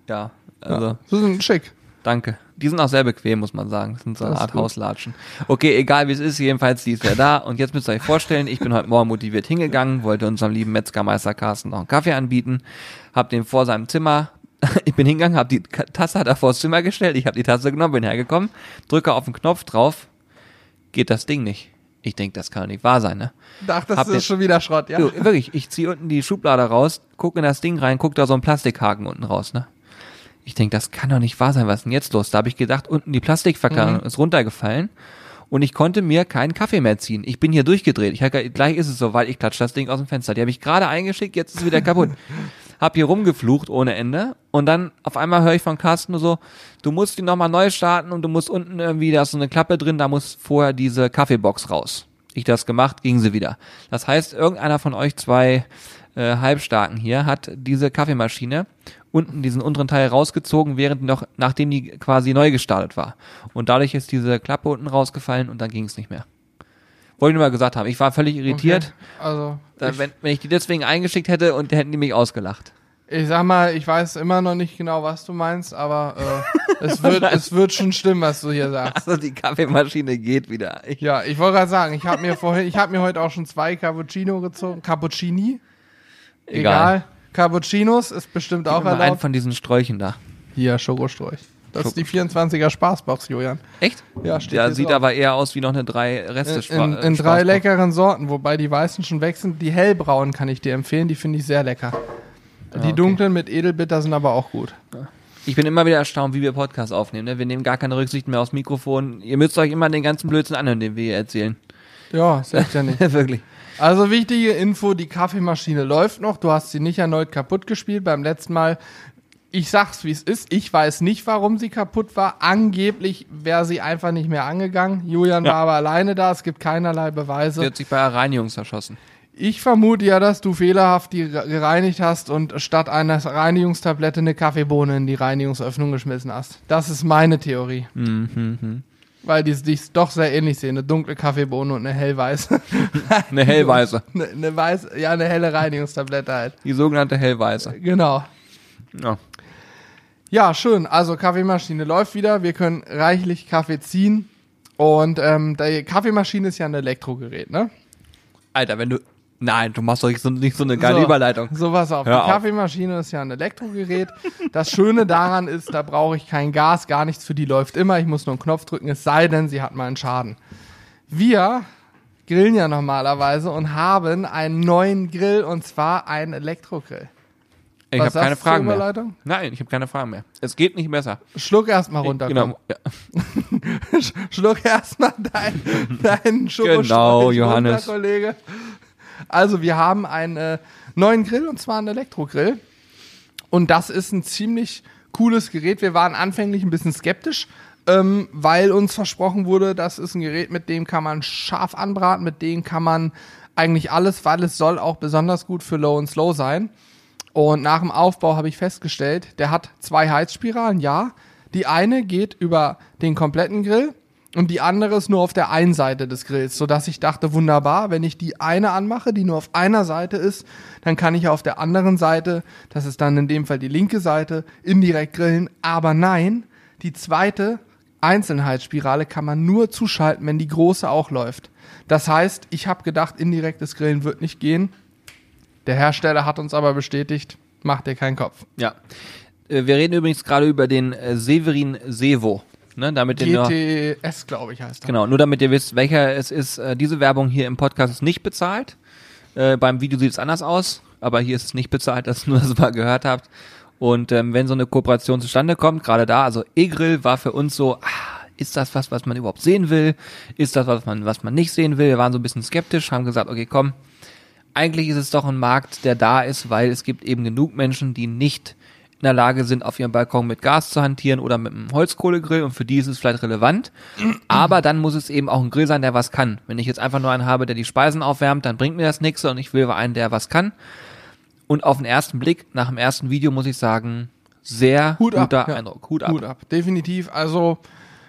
Speaker 2: ja, also,
Speaker 1: So sind schick.
Speaker 2: Danke. Die sind auch sehr bequem, muss man sagen. Das sind so eine
Speaker 1: Das ist
Speaker 2: Art
Speaker 1: gut.
Speaker 2: Hauslatschen. Okay, egal wie es ist, jedenfalls, die ist ja da. Und jetzt müsst ihr euch vorstellen, ich bin heute Morgen motiviert hingegangen, wollte unserem lieben Metzgermeister Carsten noch einen Kaffee anbieten, hab den vor seinem Zimmer, [laughs] ich bin hingegangen, hab die Tasse hat er vor das Zimmer gestellt, ich habe die Tasse genommen, bin hergekommen, drücke auf den Knopf drauf, geht das Ding nicht. Ich denk, das kann doch nicht wahr sein, ne?
Speaker 1: Dachtest
Speaker 2: Hab
Speaker 1: du,
Speaker 2: den-
Speaker 1: ist schon wieder Schrott, ja?
Speaker 2: Du, wirklich, ich ziehe unten die Schublade raus, guck in das Ding rein, guck da so ein Plastikhaken unten raus, ne? Ich denk, das kann doch nicht wahr sein, was ist denn jetzt los? Da habe ich gedacht, unten die Plastikverkleidung ist runtergefallen und ich konnte mir keinen Kaffee mehr ziehen. Ich bin hier durchgedreht. Ich hab, gleich ist es so, weil ich klatsche das Ding aus dem Fenster. Die habe ich gerade eingeschickt, jetzt ist es wieder kaputt. [laughs] Hab hier rumgeflucht ohne Ende und dann auf einmal höre ich von Carsten nur so, du musst die nochmal neu starten und du musst unten irgendwie, da ist so eine Klappe drin, da muss vorher diese Kaffeebox raus. Ich das gemacht, ging sie wieder. Das heißt, irgendeiner von euch zwei äh, Halbstarken hier hat diese Kaffeemaschine unten diesen unteren Teil rausgezogen, während noch, nachdem die quasi neu gestartet war. Und dadurch ist diese Klappe unten rausgefallen und dann ging es nicht mehr. Wollte ich nur mal gesagt haben. Ich war völlig irritiert.
Speaker 1: Okay. Also,
Speaker 2: Da,
Speaker 1: ich,
Speaker 2: wenn, wenn ich die deswegen eingeschickt hätte und hätten die mich ausgelacht.
Speaker 1: ich sag mal, ich weiß immer noch nicht genau, was du meinst, aber äh, es, wird, [laughs] es wird schon stimmen, was du hier sagst.
Speaker 2: Also die Kaffeemaschine geht wieder. Ich,
Speaker 1: Ja, ich wollte gerade sagen, ich habe mir vorhin, ich habe mir heute auch schon zwei Cappuccino gezogen. Cappuccini? Egal. Cappuccinos ist bestimmt auch
Speaker 2: Gib mir mal einen
Speaker 1: erlaubt.
Speaker 2: von diesen Sträuchen da.
Speaker 1: Hier, Schokosträuch. Das ist die 24er Spaßbox, Julian.
Speaker 2: Echt?
Speaker 1: Ja, steht
Speaker 2: Der
Speaker 1: hier
Speaker 2: sieht
Speaker 1: drauf.
Speaker 2: aber eher aus wie noch eine drei Reste
Speaker 1: In, in, in drei leckeren Sorten, wobei die weißen schon weg sind. Die hellbraunen kann ich dir empfehlen, die finde ich sehr lecker. Die
Speaker 2: okay.
Speaker 1: dunklen mit Edelbitter sind aber auch gut.
Speaker 2: Ich bin immer wieder erstaunt, wie wir Podcasts aufnehmen. Ne? Wir nehmen gar keine Rücksicht mehr aufs Mikrofon. Ihr müsst euch immer den ganzen Blödsinn anhören, den wir hier erzählen.
Speaker 1: Ja, echt ja nicht.
Speaker 2: Wirklich.
Speaker 1: Also wichtige Info, die Kaffeemaschine läuft noch. Du hast sie nicht erneut kaputt gespielt. Beim letzten Mal, ich sag's wie es ist, ich weiß nicht, warum sie kaputt war. Angeblich wäre sie einfach nicht mehr angegangen. Julian
Speaker 2: Ja.
Speaker 1: war aber alleine da, es gibt keinerlei Beweise.
Speaker 2: Sie hat sich bei der Reinigung zerschossen.
Speaker 1: Ich vermute ja, dass du fehlerhaft die re- gereinigt hast und statt einer Reinigungstablette eine Kaffeebohne in die Reinigungsöffnung geschmissen hast. Das ist meine Theorie.
Speaker 2: Mhm,
Speaker 1: Weil die sich doch sehr ähnlich sehen. Eine dunkle Kaffeebohne und eine hellweiße. [laughs]
Speaker 2: Eine hellweiße.
Speaker 1: eine, eine weiße, ja, eine helle Reinigungstablette halt.
Speaker 2: Die sogenannte hellweiße.
Speaker 1: Genau.
Speaker 2: Ja.
Speaker 1: Ja, schön. Also Kaffeemaschine läuft wieder. Wir können reichlich Kaffee ziehen. Und ähm, die Kaffeemaschine ist ja ein Elektrogerät, ne?
Speaker 2: Alter, wenn du. Nein, du machst doch nicht so, nicht so eine geile
Speaker 1: so,
Speaker 2: Überleitung.
Speaker 1: So was auf.
Speaker 2: Hör
Speaker 1: die
Speaker 2: auf.
Speaker 1: Kaffeemaschine ist ja ein Elektrogerät. Das Schöne daran ist, da brauche ich kein Gas, gar nichts für die läuft immer. Ich muss nur einen Knopf drücken, es sei denn, sie hat mal einen Schaden. Wir grillen ja normalerweise und haben einen neuen Grill und zwar einen Elektrogrill.
Speaker 2: Ich habe keine Fragen mehr. Nein, ich habe keine Fragen mehr. Es geht nicht besser.
Speaker 1: Schluck erstmal runter.
Speaker 2: Genau. Ja. [laughs]
Speaker 1: Schluck erstmal dein, deinen [laughs] Schokostreich
Speaker 2: Genau, Johannes.
Speaker 1: runter, Kollege. Also wir haben einen äh, neuen Grill und zwar einen Elektrogrill. Und das ist ein ziemlich cooles Gerät. Wir waren anfänglich ein bisschen skeptisch, ähm, weil uns versprochen wurde, das ist ein Gerät, mit dem kann man scharf anbraten, mit dem kann man eigentlich alles, weil es soll auch besonders gut für Low und Slow sein. Und nach dem Aufbau habe ich festgestellt, der hat zwei Heizspiralen, ja. Die eine geht über den kompletten Grill und die andere ist nur auf der einen Seite des Grills, sodass ich dachte, wunderbar, wenn ich die eine anmache, die nur auf einer Seite ist, dann kann ich auf der anderen Seite, das ist dann in dem Fall die linke Seite, indirekt grillen. Aber nein, die zweite Einzelheitsspirale kann man nur zuschalten, wenn die große auch läuft. Das heißt, ich habe gedacht, indirektes Grillen wird nicht gehen. Der Hersteller hat uns aber bestätigt, macht dir keinen Kopf.
Speaker 2: ja. Äh, Wir reden übrigens gerade über den äh, Severin Sevo. Ne, damit
Speaker 1: GTS, glaube ich, heißt er.
Speaker 2: genau, nur damit ihr wisst, welcher es ist. Äh, diese Werbung hier im Podcast ist nicht bezahlt. Äh, beim Video sieht es anders aus, aber hier ist es nicht bezahlt, dass nur [laughs] das mal gehört habt. Und ähm, wenn so eine Kooperation zustande kommt, gerade da, also E-Grill war für uns so, ah, ist das was, was man überhaupt sehen will? Ist das was man, was man nicht sehen will? Wir waren so ein bisschen skeptisch, haben gesagt, okay, komm, eigentlich ist es doch ein Markt, der da ist, weil es gibt eben genug Menschen, die nicht in der Lage sind, auf ihrem Balkon mit Gas zu hantieren oder mit einem Holzkohlegrill und für die ist es vielleicht relevant. Aber dann muss es eben auch ein Grill sein, der was kann. Wenn ich jetzt einfach nur einen habe, der die Speisen aufwärmt, dann bringt mir das nichts und ich will einen, der was kann. Und auf den ersten Blick, nach dem ersten Video muss ich sagen, sehr
Speaker 1: Hut ab,
Speaker 2: guter
Speaker 1: ja.
Speaker 2: Eindruck. Hut ab.
Speaker 1: Hut ab, definitiv. Also,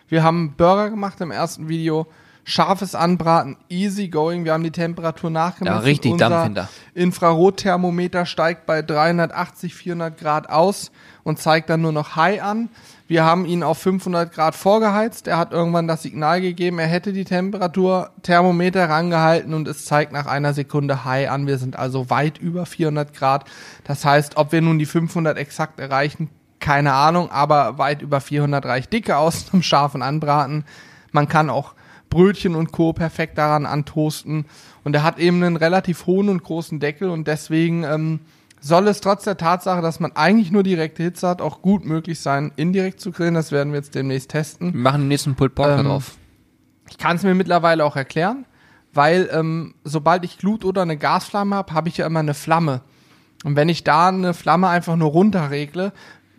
Speaker 1: wir haben Burger gemacht im ersten Video. Scharfes Anbraten, easy going. Wir haben die Temperatur nachgemessen.
Speaker 2: Ja, richtig
Speaker 1: Unser
Speaker 2: Dampf hinter.
Speaker 1: Infrarotthermometer steigt bei 380, 400 Grad aus und zeigt dann nur noch High an. Wir haben ihn auf 500 Grad vorgeheizt. Er hat irgendwann das Signal gegeben, er hätte die Temperatur Thermometer rangehalten und es zeigt nach einer Sekunde High an. Wir sind also weit über 400 Grad. Das heißt, ob wir nun die 500 exakt erreichen, keine Ahnung, aber weit über 400 reicht dicke aus zum scharfen Anbraten. Man kann auch Brötchen und Co. perfekt daran antoasten. Und er hat eben einen relativ hohen und großen Deckel und deswegen ähm, soll es trotz der Tatsache, dass man eigentlich nur direkte Hitze hat, auch gut möglich sein, indirekt zu grillen. Das werden wir jetzt demnächst testen.
Speaker 2: Wir machen den nächsten Pulled Pork
Speaker 1: Ähm,
Speaker 2: drauf.
Speaker 1: Ich kann es mir mittlerweile auch erklären, weil ähm, sobald ich Glut oder eine Gasflamme habe, habe ich ja immer eine Flamme. Und wenn ich da eine Flamme einfach nur runterregle,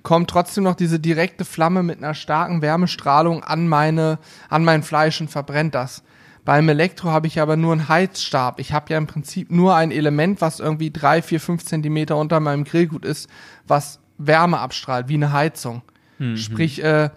Speaker 1: kommt trotzdem noch diese direkte Flamme mit einer starken Wärmestrahlung an meine, an mein Fleisch und verbrennt das. Beim Elektro habe ich aber nur einen Heizstab. Ich habe ja im Prinzip nur ein Element, was irgendwie drei, vier, fünf Zentimeter unter meinem Grillgut ist, was Wärme abstrahlt, wie eine Heizung. Sprich, äh,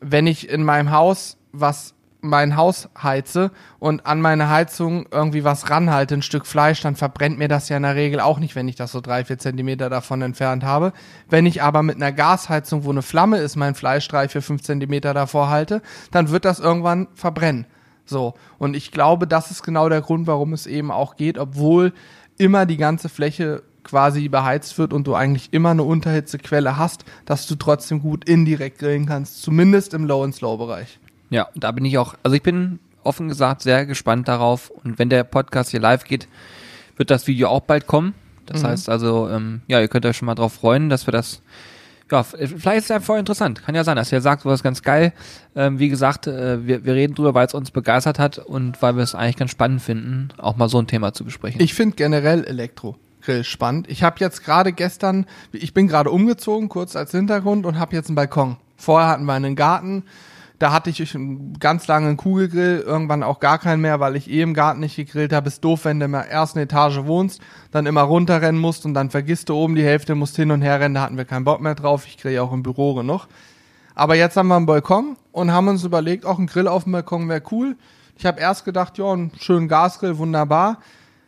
Speaker 1: wenn ich in meinem Haus was mein Haus heize und an meine Heizung irgendwie was ranhalte, ein Stück Fleisch, dann verbrennt mir das ja in der Regel auch nicht, wenn ich das so drei, vier Zentimeter davon entfernt habe. Wenn ich aber mit einer Gasheizung, wo eine Flamme ist, mein Fleisch drei, vier, fünf Zentimeter davor halte, dann wird das irgendwann verbrennen. So. Und ich glaube, das ist genau der Grund, warum es eben auch geht, obwohl immer die ganze Fläche quasi beheizt wird und du eigentlich immer eine Unterhitzequelle hast, dass du trotzdem gut indirekt grillen kannst, zumindest im Low- und Slow-Bereich.
Speaker 2: Ja, da bin ich auch, also ich bin offen gesagt sehr gespannt darauf. Und wenn der Podcast hier live geht, wird das Video auch bald kommen. Das heißt also, ähm, ja, ihr könnt euch schon mal drauf freuen, dass wir das, ja, vielleicht ist es ja voll interessant. Kann ja sein, dass ihr sagt, sowas ganz geil. Ähm, wie gesagt, äh, wir, wir reden drüber, weil es uns begeistert hat und weil wir es eigentlich ganz spannend finden, auch mal so ein Thema zu besprechen.
Speaker 1: Ich finde generell Elektrogrill spannend. Ich habe jetzt gerade gestern, ich bin gerade umgezogen, kurz als Hintergrund und habe jetzt einen Balkon. Vorher hatten wir einen Garten, da hatte ich einen ganz langen Kugelgrill, irgendwann auch gar keinen mehr, weil ich eh im Garten nicht gegrillt habe. Ist doof, wenn du in der ersten Etage wohnst, dann immer runterrennen musst und dann vergisst du oben die Hälfte, musst hin und her rennen, da hatten wir keinen Bock mehr drauf. Ich grill auch im Büro genug. Aber jetzt haben wir einen Balkon und haben uns überlegt, auch ein Grill auf dem Balkon wäre cool. Ich habe erst gedacht, ja, einen schönen Gasgrill, wunderbar.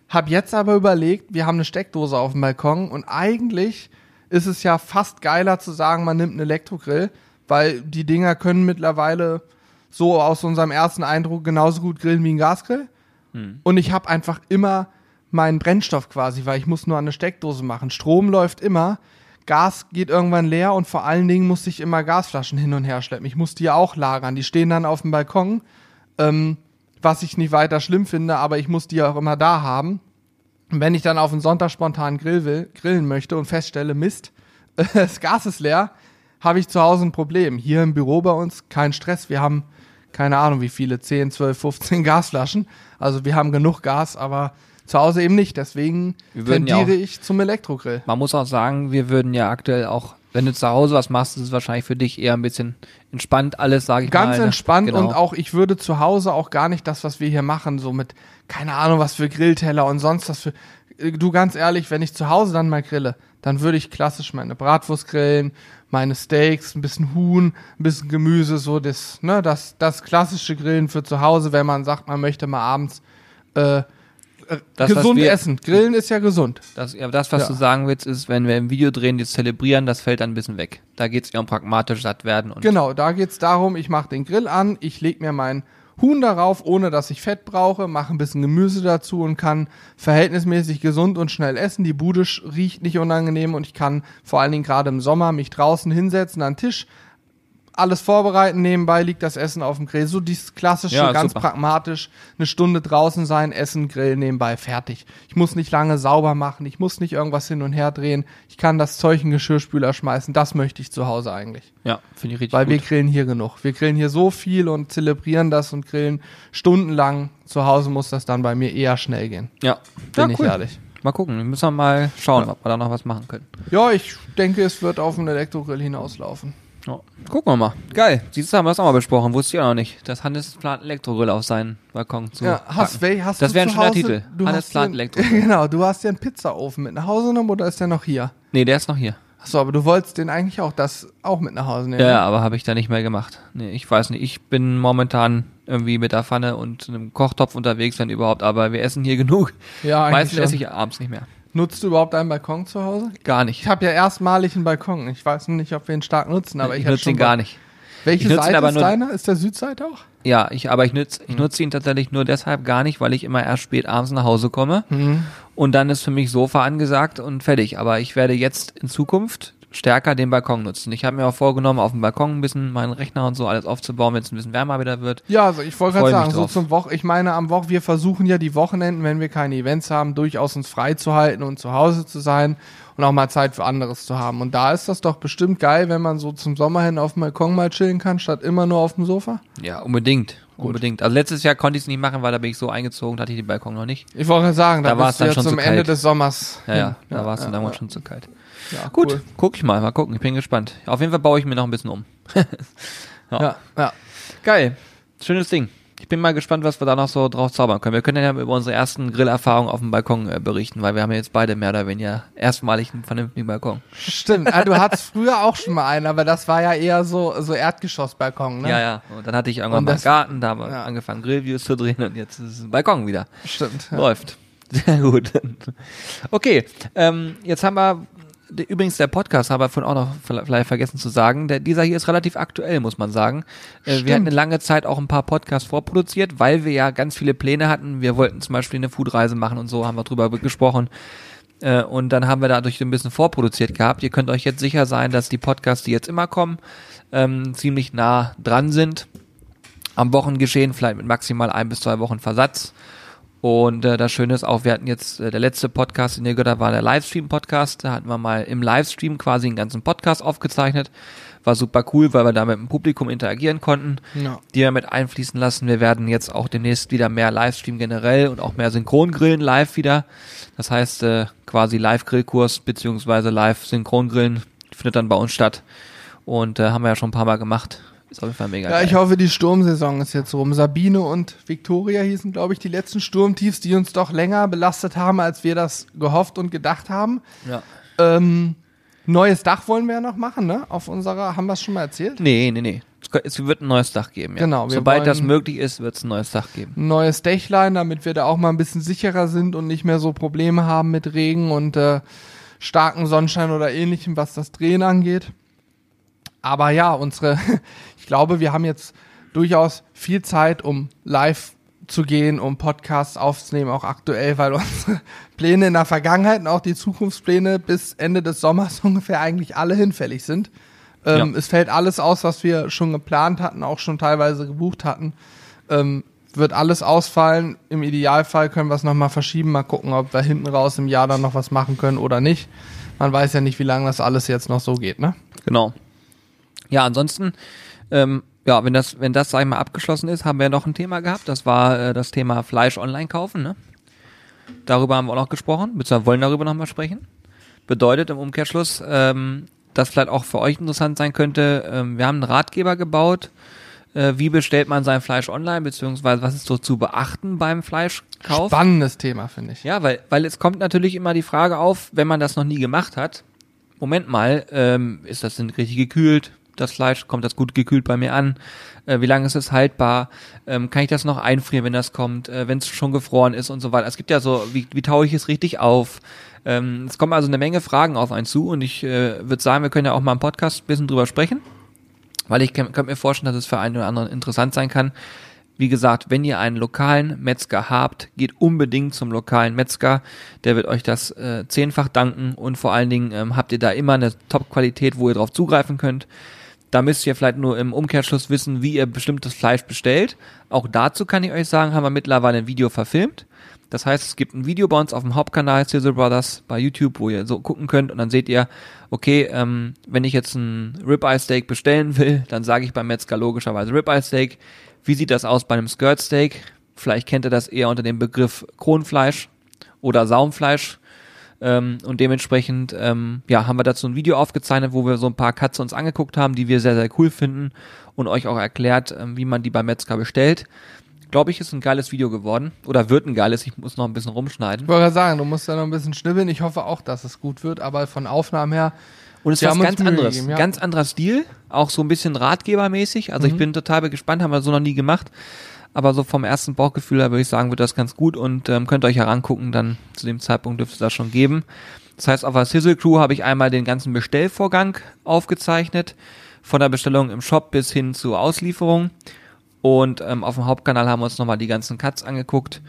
Speaker 1: Hab jetzt aber überlegt, wir haben eine Steckdose auf dem Balkon und eigentlich ist es ja fast geiler zu sagen, man nimmt einen Elektrogrill, weil die Dinger können mittlerweile so aus unserem ersten Eindruck genauso gut grillen wie ein Gasgrill. Und ich habe einfach immer meinen Brennstoff quasi, weil ich muss nur eine Steckdose machen. Strom läuft immer, Gas geht irgendwann leer und vor allen Dingen muss ich immer Gasflaschen hin und her schleppen. Ich muss die auch lagern. Die stehen dann auf dem Balkon. Ähm, was ich nicht weiter schlimm finde, aber ich muss die auch immer da haben. Und wenn ich dann auf einen Sonntag spontan Grill will, grillen möchte und feststelle, Mist, [laughs] das Gas ist leer, habe ich zu Hause ein Problem. Hier im Büro bei uns kein Stress. Wir haben keine Ahnung wie viele, 10, 12, 15 Gasflaschen. Also wir haben genug Gas, aber zu Hause eben nicht. Deswegen
Speaker 2: würden ja
Speaker 1: tendiere
Speaker 2: auch-
Speaker 1: ich zum Elektrogrill.
Speaker 2: Man muss auch sagen, wir würden ja aktuell auch, wenn du zu Hause was machst, ist es wahrscheinlich für dich eher ein bisschen entspannt alles, sage ich mal.
Speaker 1: Ganz
Speaker 2: ne?
Speaker 1: entspannt
Speaker 2: Genau.
Speaker 1: und auch, ich würde zu Hause auch gar nicht das, was wir hier machen, so mit, keine Ahnung, was für Grillteller und sonst was für. Äh, Du, ganz ehrlich, wenn ich zu Hause dann mal grille, dann würde ich klassisch meine Bratwurst grillen, meine Steaks, ein bisschen Huhn, ein bisschen Gemüse, so das, ne, das, das klassische Grillen für zu Hause, wenn man sagt, man möchte mal abends äh,
Speaker 2: Das,
Speaker 1: gesund
Speaker 2: wir-
Speaker 1: essen. Grillen ist ja gesund.
Speaker 2: Das, ja, das, was
Speaker 1: Ja.
Speaker 2: du sagen willst, ist, wenn wir im Video drehen, das Zelebrieren, das fällt dann ein bisschen weg. Da geht es eher um pragmatisch satt werden und
Speaker 1: Genau, da geht's darum, ich mache den Grill an, ich leg mir mein Huhn darauf, ohne dass ich Fett brauche, mache ein bisschen Gemüse dazu und kann verhältnismäßig gesund und schnell essen. Die Bude riecht nicht unangenehm und ich kann vor allen Dingen gerade im Sommer mich draußen hinsetzen an den Tisch, alles vorbereiten, nebenbei liegt das Essen auf dem Grill. So dieses klassische,
Speaker 2: Ja,
Speaker 1: ganz
Speaker 2: super.
Speaker 1: pragmatisch, eine Stunde draußen sein, essen, Grill nebenbei, fertig. Ich muss nicht lange sauber machen, ich muss nicht irgendwas hin und her drehen, ich kann das Zeug in Geschirrspüler schmeißen, das möchte ich zu Hause eigentlich.
Speaker 2: ja, finde ich richtig
Speaker 1: Weil wir
Speaker 2: gut.
Speaker 1: grillen hier genug. Wir grillen hier so viel und zelebrieren das und grillen stundenlang. Zu Hause muss das dann bei mir eher schnell gehen.
Speaker 2: Ja,
Speaker 1: Bin
Speaker 2: ja,
Speaker 1: ich
Speaker 2: cool.
Speaker 1: ehrlich.
Speaker 2: Mal gucken, wir müssen wir mal schauen, ob wir da noch was machen können.
Speaker 1: Ja, ich denke, es wird auf einen Elektrogrill hinauslaufen.
Speaker 2: Ja. Gucken wir mal. Geil. Siehst du, haben wir das auch mal besprochen. Wusste ich auch noch nicht. Dass Hannes plant, Elektrogrill auf seinen Balkon zu
Speaker 1: Ja, hast,
Speaker 2: packen.
Speaker 1: wel- hast
Speaker 2: Das wäre ein schöner
Speaker 1: Hause-
Speaker 2: Titel.
Speaker 1: Du
Speaker 2: Hannes
Speaker 1: hast
Speaker 2: plant Elektrogrill. [laughs]
Speaker 1: Genau, du hast dir einen Pizzaofen mit nach Hause genommen oder ist der noch hier?
Speaker 2: Nee, der ist noch hier.
Speaker 1: Achso, aber du wolltest den eigentlich auch das auch mit nach Hause nehmen.
Speaker 2: Ja, ja aber habe ich da nicht mehr gemacht. Nee, ich weiß nicht. Ich bin momentan irgendwie mit der Pfanne und einem Kochtopf unterwegs, wenn überhaupt. Aber wir essen hier genug.
Speaker 1: ja eigentlich
Speaker 2: Meistens
Speaker 1: schon.
Speaker 2: esse ich abends nicht mehr.
Speaker 1: Nutzt du überhaupt einen Balkon zu Hause?
Speaker 2: Gar
Speaker 1: Ich
Speaker 2: nicht.
Speaker 1: habe ja erstmalig einen Balkon. Ich weiß nicht, ob wir ihn stark nutzen, aber ich,
Speaker 2: ich nutze ihn gar nicht.
Speaker 1: Welche
Speaker 2: Ich
Speaker 1: Seite ist
Speaker 2: nur-
Speaker 1: deiner? Ist der Südseite auch?
Speaker 2: Ja, ich, aber ich nutze ich nutze ihn tatsächlich nur deshalb gar nicht, weil ich immer erst spät abends nach Hause komme.
Speaker 1: Mhm.
Speaker 2: Und dann ist für mich Sofa angesagt und fertig. Aber ich werde jetzt in Zukunft stärker den Balkon nutzen. Ich habe mir auch vorgenommen, auf dem Balkon ein bisschen meinen Rechner und so alles aufzubauen, wenn es ein bisschen wärmer wieder wird.
Speaker 1: Ja, also ich wollte gerade sagen, so zum Woch, ich meine am Woch, wir versuchen ja die Wochenenden, wenn wir keine Events haben, durchaus uns frei zu halten und zu Hause zu sein und auch mal Zeit für anderes zu haben. Und da ist das doch bestimmt geil, wenn man so zum Sommer hin auf dem Balkon mal chillen kann, statt immer nur auf dem Sofa.
Speaker 2: Ja, unbedingt. Unbedingt. Also letztes Jahr konnte ich es nicht machen, weil da bin ich so eingezogen, da hatte ich den Balkon noch nicht.
Speaker 1: Ich wollte gerade sagen, da,
Speaker 2: Da war es dann
Speaker 1: ja
Speaker 2: schon
Speaker 1: zum
Speaker 2: zu
Speaker 1: Ende des Sommers.
Speaker 2: Ja, ja,
Speaker 1: hin.
Speaker 2: da war es dann
Speaker 1: ja,
Speaker 2: damals
Speaker 1: ja.
Speaker 2: schon zu kalt.
Speaker 1: Ja,
Speaker 2: Gut,
Speaker 1: cool.
Speaker 2: guck ich mal, mal gucken. Ich bin gespannt. Auf jeden Fall baue ich mir noch ein bisschen um. [laughs]
Speaker 1: Ja, ja.
Speaker 2: Geil. Schönes Ding. Ich bin mal gespannt, was wir da noch so drauf zaubern können. Wir können ja über unsere ersten Grillerfahrungen auf dem Balkon äh, berichten, weil wir haben ja jetzt beide mehr oder weniger erstmalig einen vernünftigen Balkon.
Speaker 1: Stimmt. Ah, du hattest früher auch schon mal einen, aber das war ja eher so, so Erdgeschossbalkon, ne?
Speaker 2: Ja, ja. Und dann hatte ich irgendwann
Speaker 1: Und
Speaker 2: mal einen Garten, da haben wir
Speaker 1: ja.
Speaker 2: angefangen Grillviews zu drehen und jetzt ist es ein Balkon wieder.
Speaker 1: Stimmt. Ja.
Speaker 2: Läuft. [laughs] Sehr gut. Okay, ähm, jetzt haben wir, übrigens der Podcast, haben wir vorhin auch noch vielleicht vergessen zu sagen, der, dieser hier ist relativ aktuell, muss man sagen. Äh, wir
Speaker 1: Stimmt.
Speaker 2: hatten eine lange Zeit auch ein paar Podcasts vorproduziert, weil wir ja ganz viele Pläne hatten. Wir wollten zum Beispiel eine Foodreise machen und so, haben wir drüber gesprochen. Äh, und dann haben wir dadurch ein bisschen vorproduziert gehabt. Ihr könnt euch jetzt sicher sein, dass die Podcasts, die jetzt immer kommen, ähm, ziemlich nah dran sind am Wochengeschehen, vielleicht mit maximal ein bis zwei Wochen Versatz. Und äh, das Schöne ist auch, wir hatten jetzt, äh, der letzte Podcast, den ihr gehört habt, war der Livestream-Podcast. Da hatten wir mal im Livestream quasi einen ganzen Podcast aufgezeichnet. War super cool, weil wir da mit dem Publikum interagieren konnten,
Speaker 1: Ja.
Speaker 2: die wir mit einfließen lassen. Wir werden jetzt auch demnächst wieder mehr Livestream generell und auch mehr Synchrongrillen live wieder. Das heißt, äh, quasi Live-Grillkurs beziehungsweise Live-Synchrongrillen findet dann bei uns statt. Und äh, haben wir ja schon ein paar Mal gemacht. Ist auf jeden Fall mega
Speaker 1: Ja,
Speaker 2: geil.
Speaker 1: ich hoffe, die Sturmsaison ist jetzt rum. Sabine und Victoria hießen, glaube ich, die letzten Sturmtiefs, die uns doch länger belastet haben, als wir das gehofft und gedacht haben.
Speaker 2: ja.
Speaker 1: Ähm, neues Dach wollen wir ja noch machen, ne? Auf unserer, haben wir es schon mal erzählt?
Speaker 2: Nee, nee, nee. Es wird ein neues Dach geben, ja.
Speaker 1: Genau,
Speaker 2: Sobald das möglich ist, wird es ein neues Dach geben.
Speaker 1: Ein neues Dächlein, damit wir da auch mal ein bisschen sicherer sind und nicht mehr so Probleme haben mit Regen und äh, starken Sonnenschein oder ähnlichem, was das Drehen angeht. Aber ja, unsere, glaube, wir haben jetzt durchaus viel Zeit, um live zu gehen, um Podcasts aufzunehmen, auch aktuell, weil unsere [laughs] Pläne in der Vergangenheit und auch die Zukunftspläne bis Ende des Sommers [laughs] ungefähr eigentlich alle hinfällig sind. Ähm,
Speaker 2: Ja.
Speaker 1: Es fällt alles aus, was wir schon geplant hatten, auch schon teilweise gebucht hatten. Ähm, wird alles ausfallen. Im Idealfall können wir es nochmal verschieben, mal gucken, ob wir hinten raus im Jahr dann noch was machen können oder nicht. Man weiß ja nicht, wie lange das alles jetzt noch so geht, ne?
Speaker 2: Genau. Ja, ansonsten, ähm, ja, wenn das, wenn das, sag ich mal, abgeschlossen ist, haben wir noch ein Thema gehabt. Das war äh, das Thema Fleisch online kaufen, ne? Darüber haben wir auch noch gesprochen, beziehungsweise wollen darüber nochmal sprechen. Bedeutet im Umkehrschluss, ähm, das vielleicht auch für euch interessant sein könnte, ähm, wir haben einen Ratgeber gebaut, äh, wie bestellt man sein Fleisch online, beziehungsweise was ist so zu beachten beim Fleischkauf.
Speaker 1: Spannendes Thema, finde ich.
Speaker 2: Ja, weil, weil es kommt natürlich immer die Frage auf, wenn man das noch nie gemacht hat, Moment mal, ähm, ist das denn richtig gekühlt? Das Fleisch, kommt das gut gekühlt bei mir an? Äh, wie lange ist es haltbar? Ähm, kann ich das noch einfrieren, wenn das kommt, äh, wenn es schon gefroren ist und so weiter? Es gibt ja so, wie, wie taue ich es richtig auf? Ähm, es kommen also eine Menge Fragen auf einen zu und ich äh, würde sagen, wir können ja auch mal im Podcast ein bisschen drüber sprechen, weil ich könnte mir vorstellen, dass es für einen oder anderen interessant sein kann. Wie gesagt, wenn ihr einen lokalen Metzger habt, geht unbedingt zum lokalen Metzger. Der wird euch das äh, zehnfach danken und vor allen Dingen ähm, habt ihr da immer eine Top-Qualität, wo ihr drauf zugreifen könnt. Da müsst ihr vielleicht nur im Umkehrschluss wissen, wie ihr bestimmtes Fleisch bestellt. Auch dazu kann ich euch sagen, haben wir mittlerweile ein Video verfilmt. Das heißt, es gibt ein Video bei uns auf dem Hauptkanal Sizzle Brothers bei YouTube, wo ihr so gucken könnt und dann seht ihr, okay, ähm, wenn ich jetzt ein Ribeye Steak bestellen will, dann sage ich beim Metzger logischerweise Ribeye Steak. Wie sieht das aus bei einem Skirt Steak? Vielleicht kennt ihr das eher unter dem Begriff Kronfleisch oder Saumfleisch. Ähm, und dementsprechend, ähm, ja, haben wir dazu ein Video aufgezeichnet, wo wir so ein paar Cuts uns angeguckt haben, die wir sehr, sehr cool finden und euch auch erklärt, ähm, wie man die beim Metzger bestellt glaube ich, ist ein geiles Video geworden. Oder wird ein geiles, ich muss noch ein bisschen rumschneiden.
Speaker 1: Ich wollte gerade sagen, du musst da noch ein bisschen schnibbeln. Ich hoffe auch, dass es gut wird, aber von Aufnahmen her.
Speaker 2: Und es ist was ganz anderes. Gegeben, ja. Ganz anderer Stil, auch so ein bisschen ratgebermäßig. Also mhm. ich bin total gespannt, haben wir so noch nie gemacht. Aber so vom ersten Bauchgefühl her würde ich sagen, wird das ganz gut und ähm, könnt ihr euch herangucken, dann zu dem Zeitpunkt dürfte es das schon geben. Das heißt, auf der Sizzle Crew habe ich einmal den ganzen Bestellvorgang aufgezeichnet, von der Bestellung im Shop bis hin zur Auslieferung. Und ähm, auf dem Hauptkanal haben wir uns nochmal die ganzen Cuts angeguckt.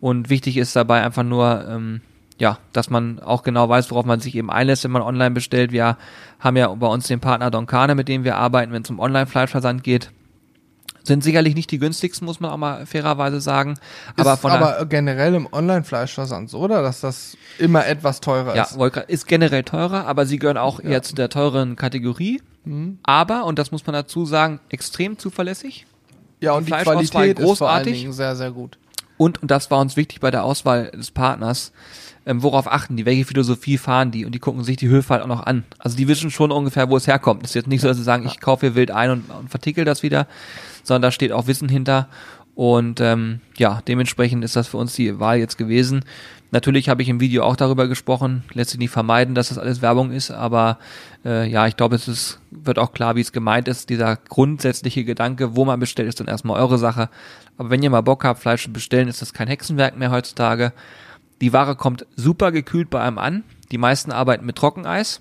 Speaker 2: Und wichtig ist dabei einfach nur, ähm, ja, dass man auch genau weiß, worauf man sich eben einlässt, wenn man online bestellt. Wir haben ja bei uns den Partner Donkane, mit dem wir arbeiten, wenn es um Online-Fleischversand geht. Sind sicherlich nicht die günstigsten, muss man auch mal fairerweise sagen.
Speaker 1: Aber, ist von aber generell im Online-Fleischversand so, oder? Dass das immer etwas teurer
Speaker 2: ja,
Speaker 1: ist.
Speaker 2: Ja, ist generell teurer, aber sie gehören auch ja. eher zu der teuren Kategorie. Mhm. Aber, und das muss man dazu sagen, extrem zuverlässig.
Speaker 1: Ja, und die, die Qualität großartig. ist vor allen Dingen sehr, sehr gut.
Speaker 2: Und, und das war uns wichtig bei der Auswahl des Partners, ähm, worauf achten die, welche Philosophie fahren die und die gucken sich die Höfe halt auch noch an. Also die wissen schon ungefähr, wo es herkommt. Das ist jetzt nicht so, dass sie sagen, ich kaufe hier wild ein und, und vertickel das wieder, sondern da steht auch Wissen hinter. Und ähm, ja, dementsprechend ist das für uns die Wahl jetzt gewesen. Natürlich habe ich im Video auch darüber gesprochen, lässt sich nicht vermeiden, dass das alles Werbung ist, aber äh, ja, ich glaube, es ist, wird auch klar, wie es gemeint ist. Dieser grundsätzliche Gedanke, wo man bestellt, ist dann erstmal eure Sache. Aber wenn ihr mal Bock habt, Fleisch zu bestellen, ist das kein Hexenwerk mehr heutzutage. Die Ware kommt super gekühlt bei einem an. Die meisten arbeiten mit Trockeneis.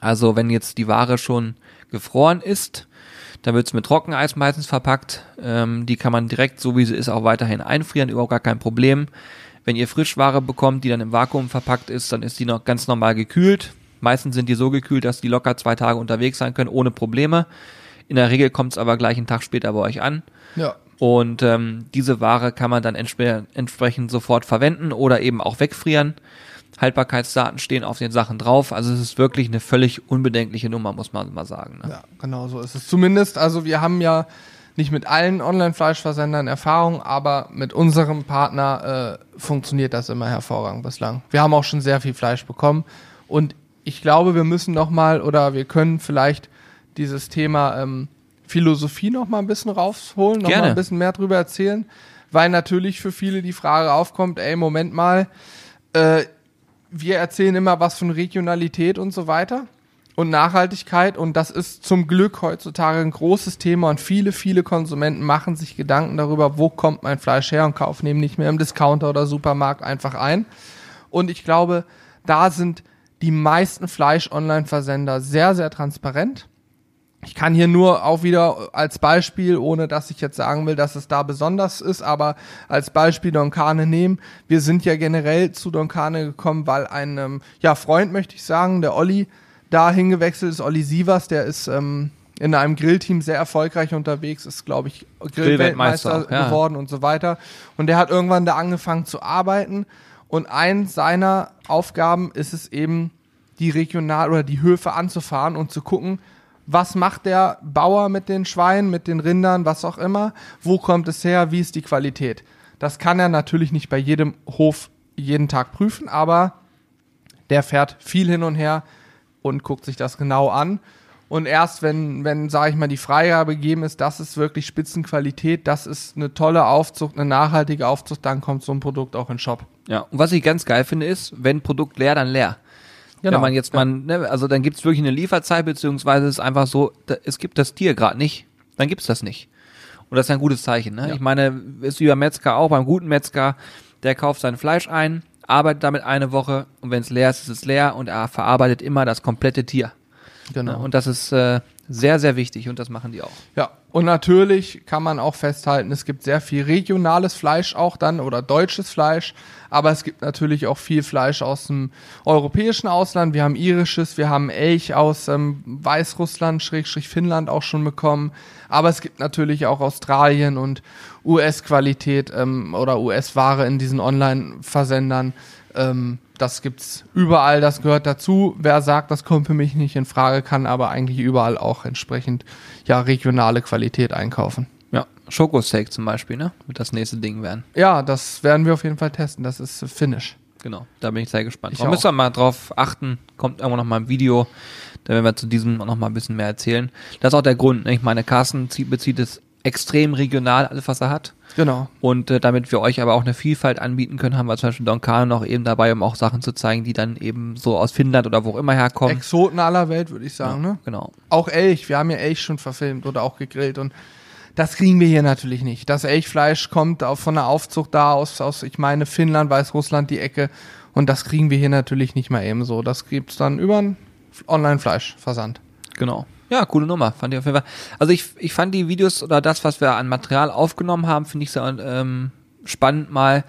Speaker 2: Also wenn jetzt die Ware schon gefroren ist, dann wird es mit Trockeneis meistens verpackt. Ähm, die kann man direkt, so wie sie ist, auch weiterhin einfrieren, überhaupt gar kein Problem. Wenn ihr Frischware bekommt, die dann im Vakuum verpackt ist, dann ist die noch ganz normal gekühlt. Meistens sind die so gekühlt, dass die locker zwei Tage unterwegs sein können, ohne Probleme. In der Regel kommt es aber gleich einen Tag später bei euch an.
Speaker 1: Ja.
Speaker 2: Und ähm, diese Ware kann man dann entsp entsprechend sofort verwenden oder eben auch wegfrieren. Haltbarkeitsdaten stehen auf den Sachen drauf. Also es ist wirklich eine völlig unbedenkliche Nummer, muss man mal sagen.
Speaker 1: Ne? Ja, genau so ist es. Zumindest, also wir haben ja nicht mit allen Online-Fleischversendern Erfahrung, aber mit unserem Partner äh, funktioniert das immer hervorragend bislang. Wir haben auch schon sehr viel Fleisch bekommen und ich glaube, wir müssen noch mal oder wir können vielleicht dieses Thema ähm, Philosophie noch mal ein bisschen rausholen, noch Gerne. mal ein bisschen mehr drüber erzählen, weil natürlich für viele die Frage aufkommt, ey, Moment mal, äh, wir erzählen immer was von Regionalität und so weiter und Nachhaltigkeit und das ist zum Glück heutzutage ein großes Thema und viele, viele Konsumenten machen sich Gedanken darüber, wo kommt mein Fleisch her und kaufen eben nicht mehr im Discounter oder Supermarkt einfach ein. Und ich glaube, da sind die meisten Fleisch-Online-Versender sehr, sehr transparent. Ich kann hier nur auch wieder als Beispiel, ohne dass ich jetzt sagen will, dass es da besonders ist, aber als Beispiel Donkane nehmen. Wir sind ja generell zu Donkane gekommen, weil ein ähm, ja, Freund, möchte ich sagen, der Olli, da hingewechselt ist Olli Sievers, der ist ähm, in einem Grillteam sehr erfolgreich unterwegs, ist, glaube ich, Grillweltmeister
Speaker 2: ja.
Speaker 1: geworden und so weiter. Und der hat irgendwann da angefangen zu arbeiten. Und eins seiner Aufgaben ist es eben, die Regional- oder die Höfe anzufahren und zu gucken, was macht der Bauer mit den Schweinen, mit den Rindern, was auch immer, wo kommt es her, wie ist die Qualität. Das kann er natürlich nicht bei jedem Hof jeden Tag prüfen, aber der fährt viel hin und her und guckt sich das genau an. Und erst wenn, wenn, sage ich mal, die Freigabe gegeben ist, das ist wirklich Spitzenqualität, das ist eine tolle Aufzucht, eine nachhaltige Aufzucht, dann kommt so ein Produkt auch in den Shop.
Speaker 2: Ja, und was ich ganz geil finde, ist, wenn Produkt leer, dann leer. Wenn man jetzt mal, ne, also dann gibt's wirklich eine Lieferzeit, beziehungsweise es ist einfach so, da, es gibt das Tier gerade nicht, dann gibt's das nicht. Und das ist ein gutes Zeichen. Ne?
Speaker 1: Ja.
Speaker 2: Ich meine, ist wie beim Metzger auch, beim guten Metzger, der kauft sein Fleisch ein, arbeitet damit eine Woche und wenn es leer ist, ist es leer und er verarbeitet immer das komplette Tier.
Speaker 1: Genau.
Speaker 2: Ne? Und das ist äh, sehr, sehr wichtig und das machen die auch.
Speaker 1: Ja, und natürlich kann man auch festhalten, es gibt sehr viel regionales Fleisch auch dann oder deutsches Fleisch, aber es gibt natürlich auch viel Fleisch aus dem europäischen Ausland. Wir haben irisches, wir haben Elch aus ähm, Weißrussland, Schrägstrich Finnland auch schon bekommen, aber es gibt natürlich auch Australien und US-Qualität ähm, oder US-Ware in diesen Online-Versendern. Ähm, das gibt's überall, das gehört dazu. Wer sagt, das kommt für mich nicht in Frage, kann aber eigentlich überall auch entsprechend ja regionale Qualität einkaufen.
Speaker 2: Ja, Schokosteak zum Beispiel, ne? Wird das nächste Ding werden.
Speaker 1: Ja, das werden wir auf jeden Fall testen. Das ist Finnish.
Speaker 2: Genau, da bin ich sehr gespannt.
Speaker 1: Ich
Speaker 2: Da müssen wir mal drauf achten. Kommt irgendwann noch mal ein Video. Da werden wir zu diesem noch mal ein bisschen mehr erzählen. Das ist auch der Grund. Ne? Ich meine, Carsten zieht, bezieht es extrem regional, alles was er hat.
Speaker 1: Genau.
Speaker 2: Und äh, damit wir euch aber auch eine Vielfalt anbieten können, haben wir zum Beispiel Don Carlo noch eben dabei, um auch Sachen zu zeigen, die dann eben so aus Finnland oder wo auch immer herkommen.
Speaker 1: Exoten aller Welt, würde ich sagen. Ne?
Speaker 2: Genau.
Speaker 1: Auch Elch. Wir haben ja Elch schon verfilmt oder auch gegrillt und das kriegen wir hier natürlich nicht. Das Elchfleisch kommt auch von der Aufzucht da aus, aus, ich meine, Finnland, Weißrussland, die Ecke. Und das kriegen wir hier natürlich nicht mal eben so. Das gibt's dann über einen Online-Fleischversand.
Speaker 2: Genau. Ja, coole Nummer, fand ich auf jeden Fall. Also ich, ich fand die Videos oder das, was wir an Material aufgenommen haben, finde ich sehr ähm, spannend mal.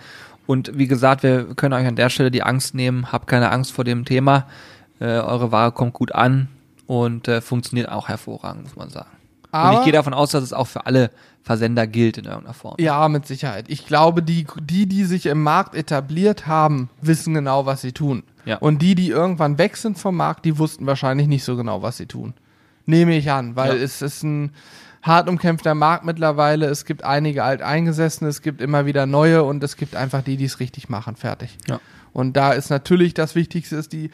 Speaker 2: Und wie gesagt, wir können euch an der Stelle die Angst nehmen. Habt keine Angst vor dem Thema. Äh, eure Ware kommt gut an und äh, funktioniert auch hervorragend, muss man sagen. und
Speaker 1: Aber-
Speaker 2: ich gehe davon aus, dass es auch für alle Versender gilt in irgendeiner Form.
Speaker 1: Ja, mit Sicherheit. Ich glaube, die, die, die sich im Markt etabliert haben, wissen genau, was sie tun.
Speaker 2: Ja.
Speaker 1: Und die, die irgendwann weg sind vom Markt, die wussten wahrscheinlich nicht so genau, was sie tun. Nehme ich an, weil
Speaker 2: Ja.
Speaker 1: es ist ein hart umkämpfter Markt mittlerweile. Es gibt einige alteingesessene, es gibt immer wieder neue und es gibt einfach die, die es richtig machen. Fertig.
Speaker 2: Ja.
Speaker 1: Und da ist natürlich das Wichtigste ist die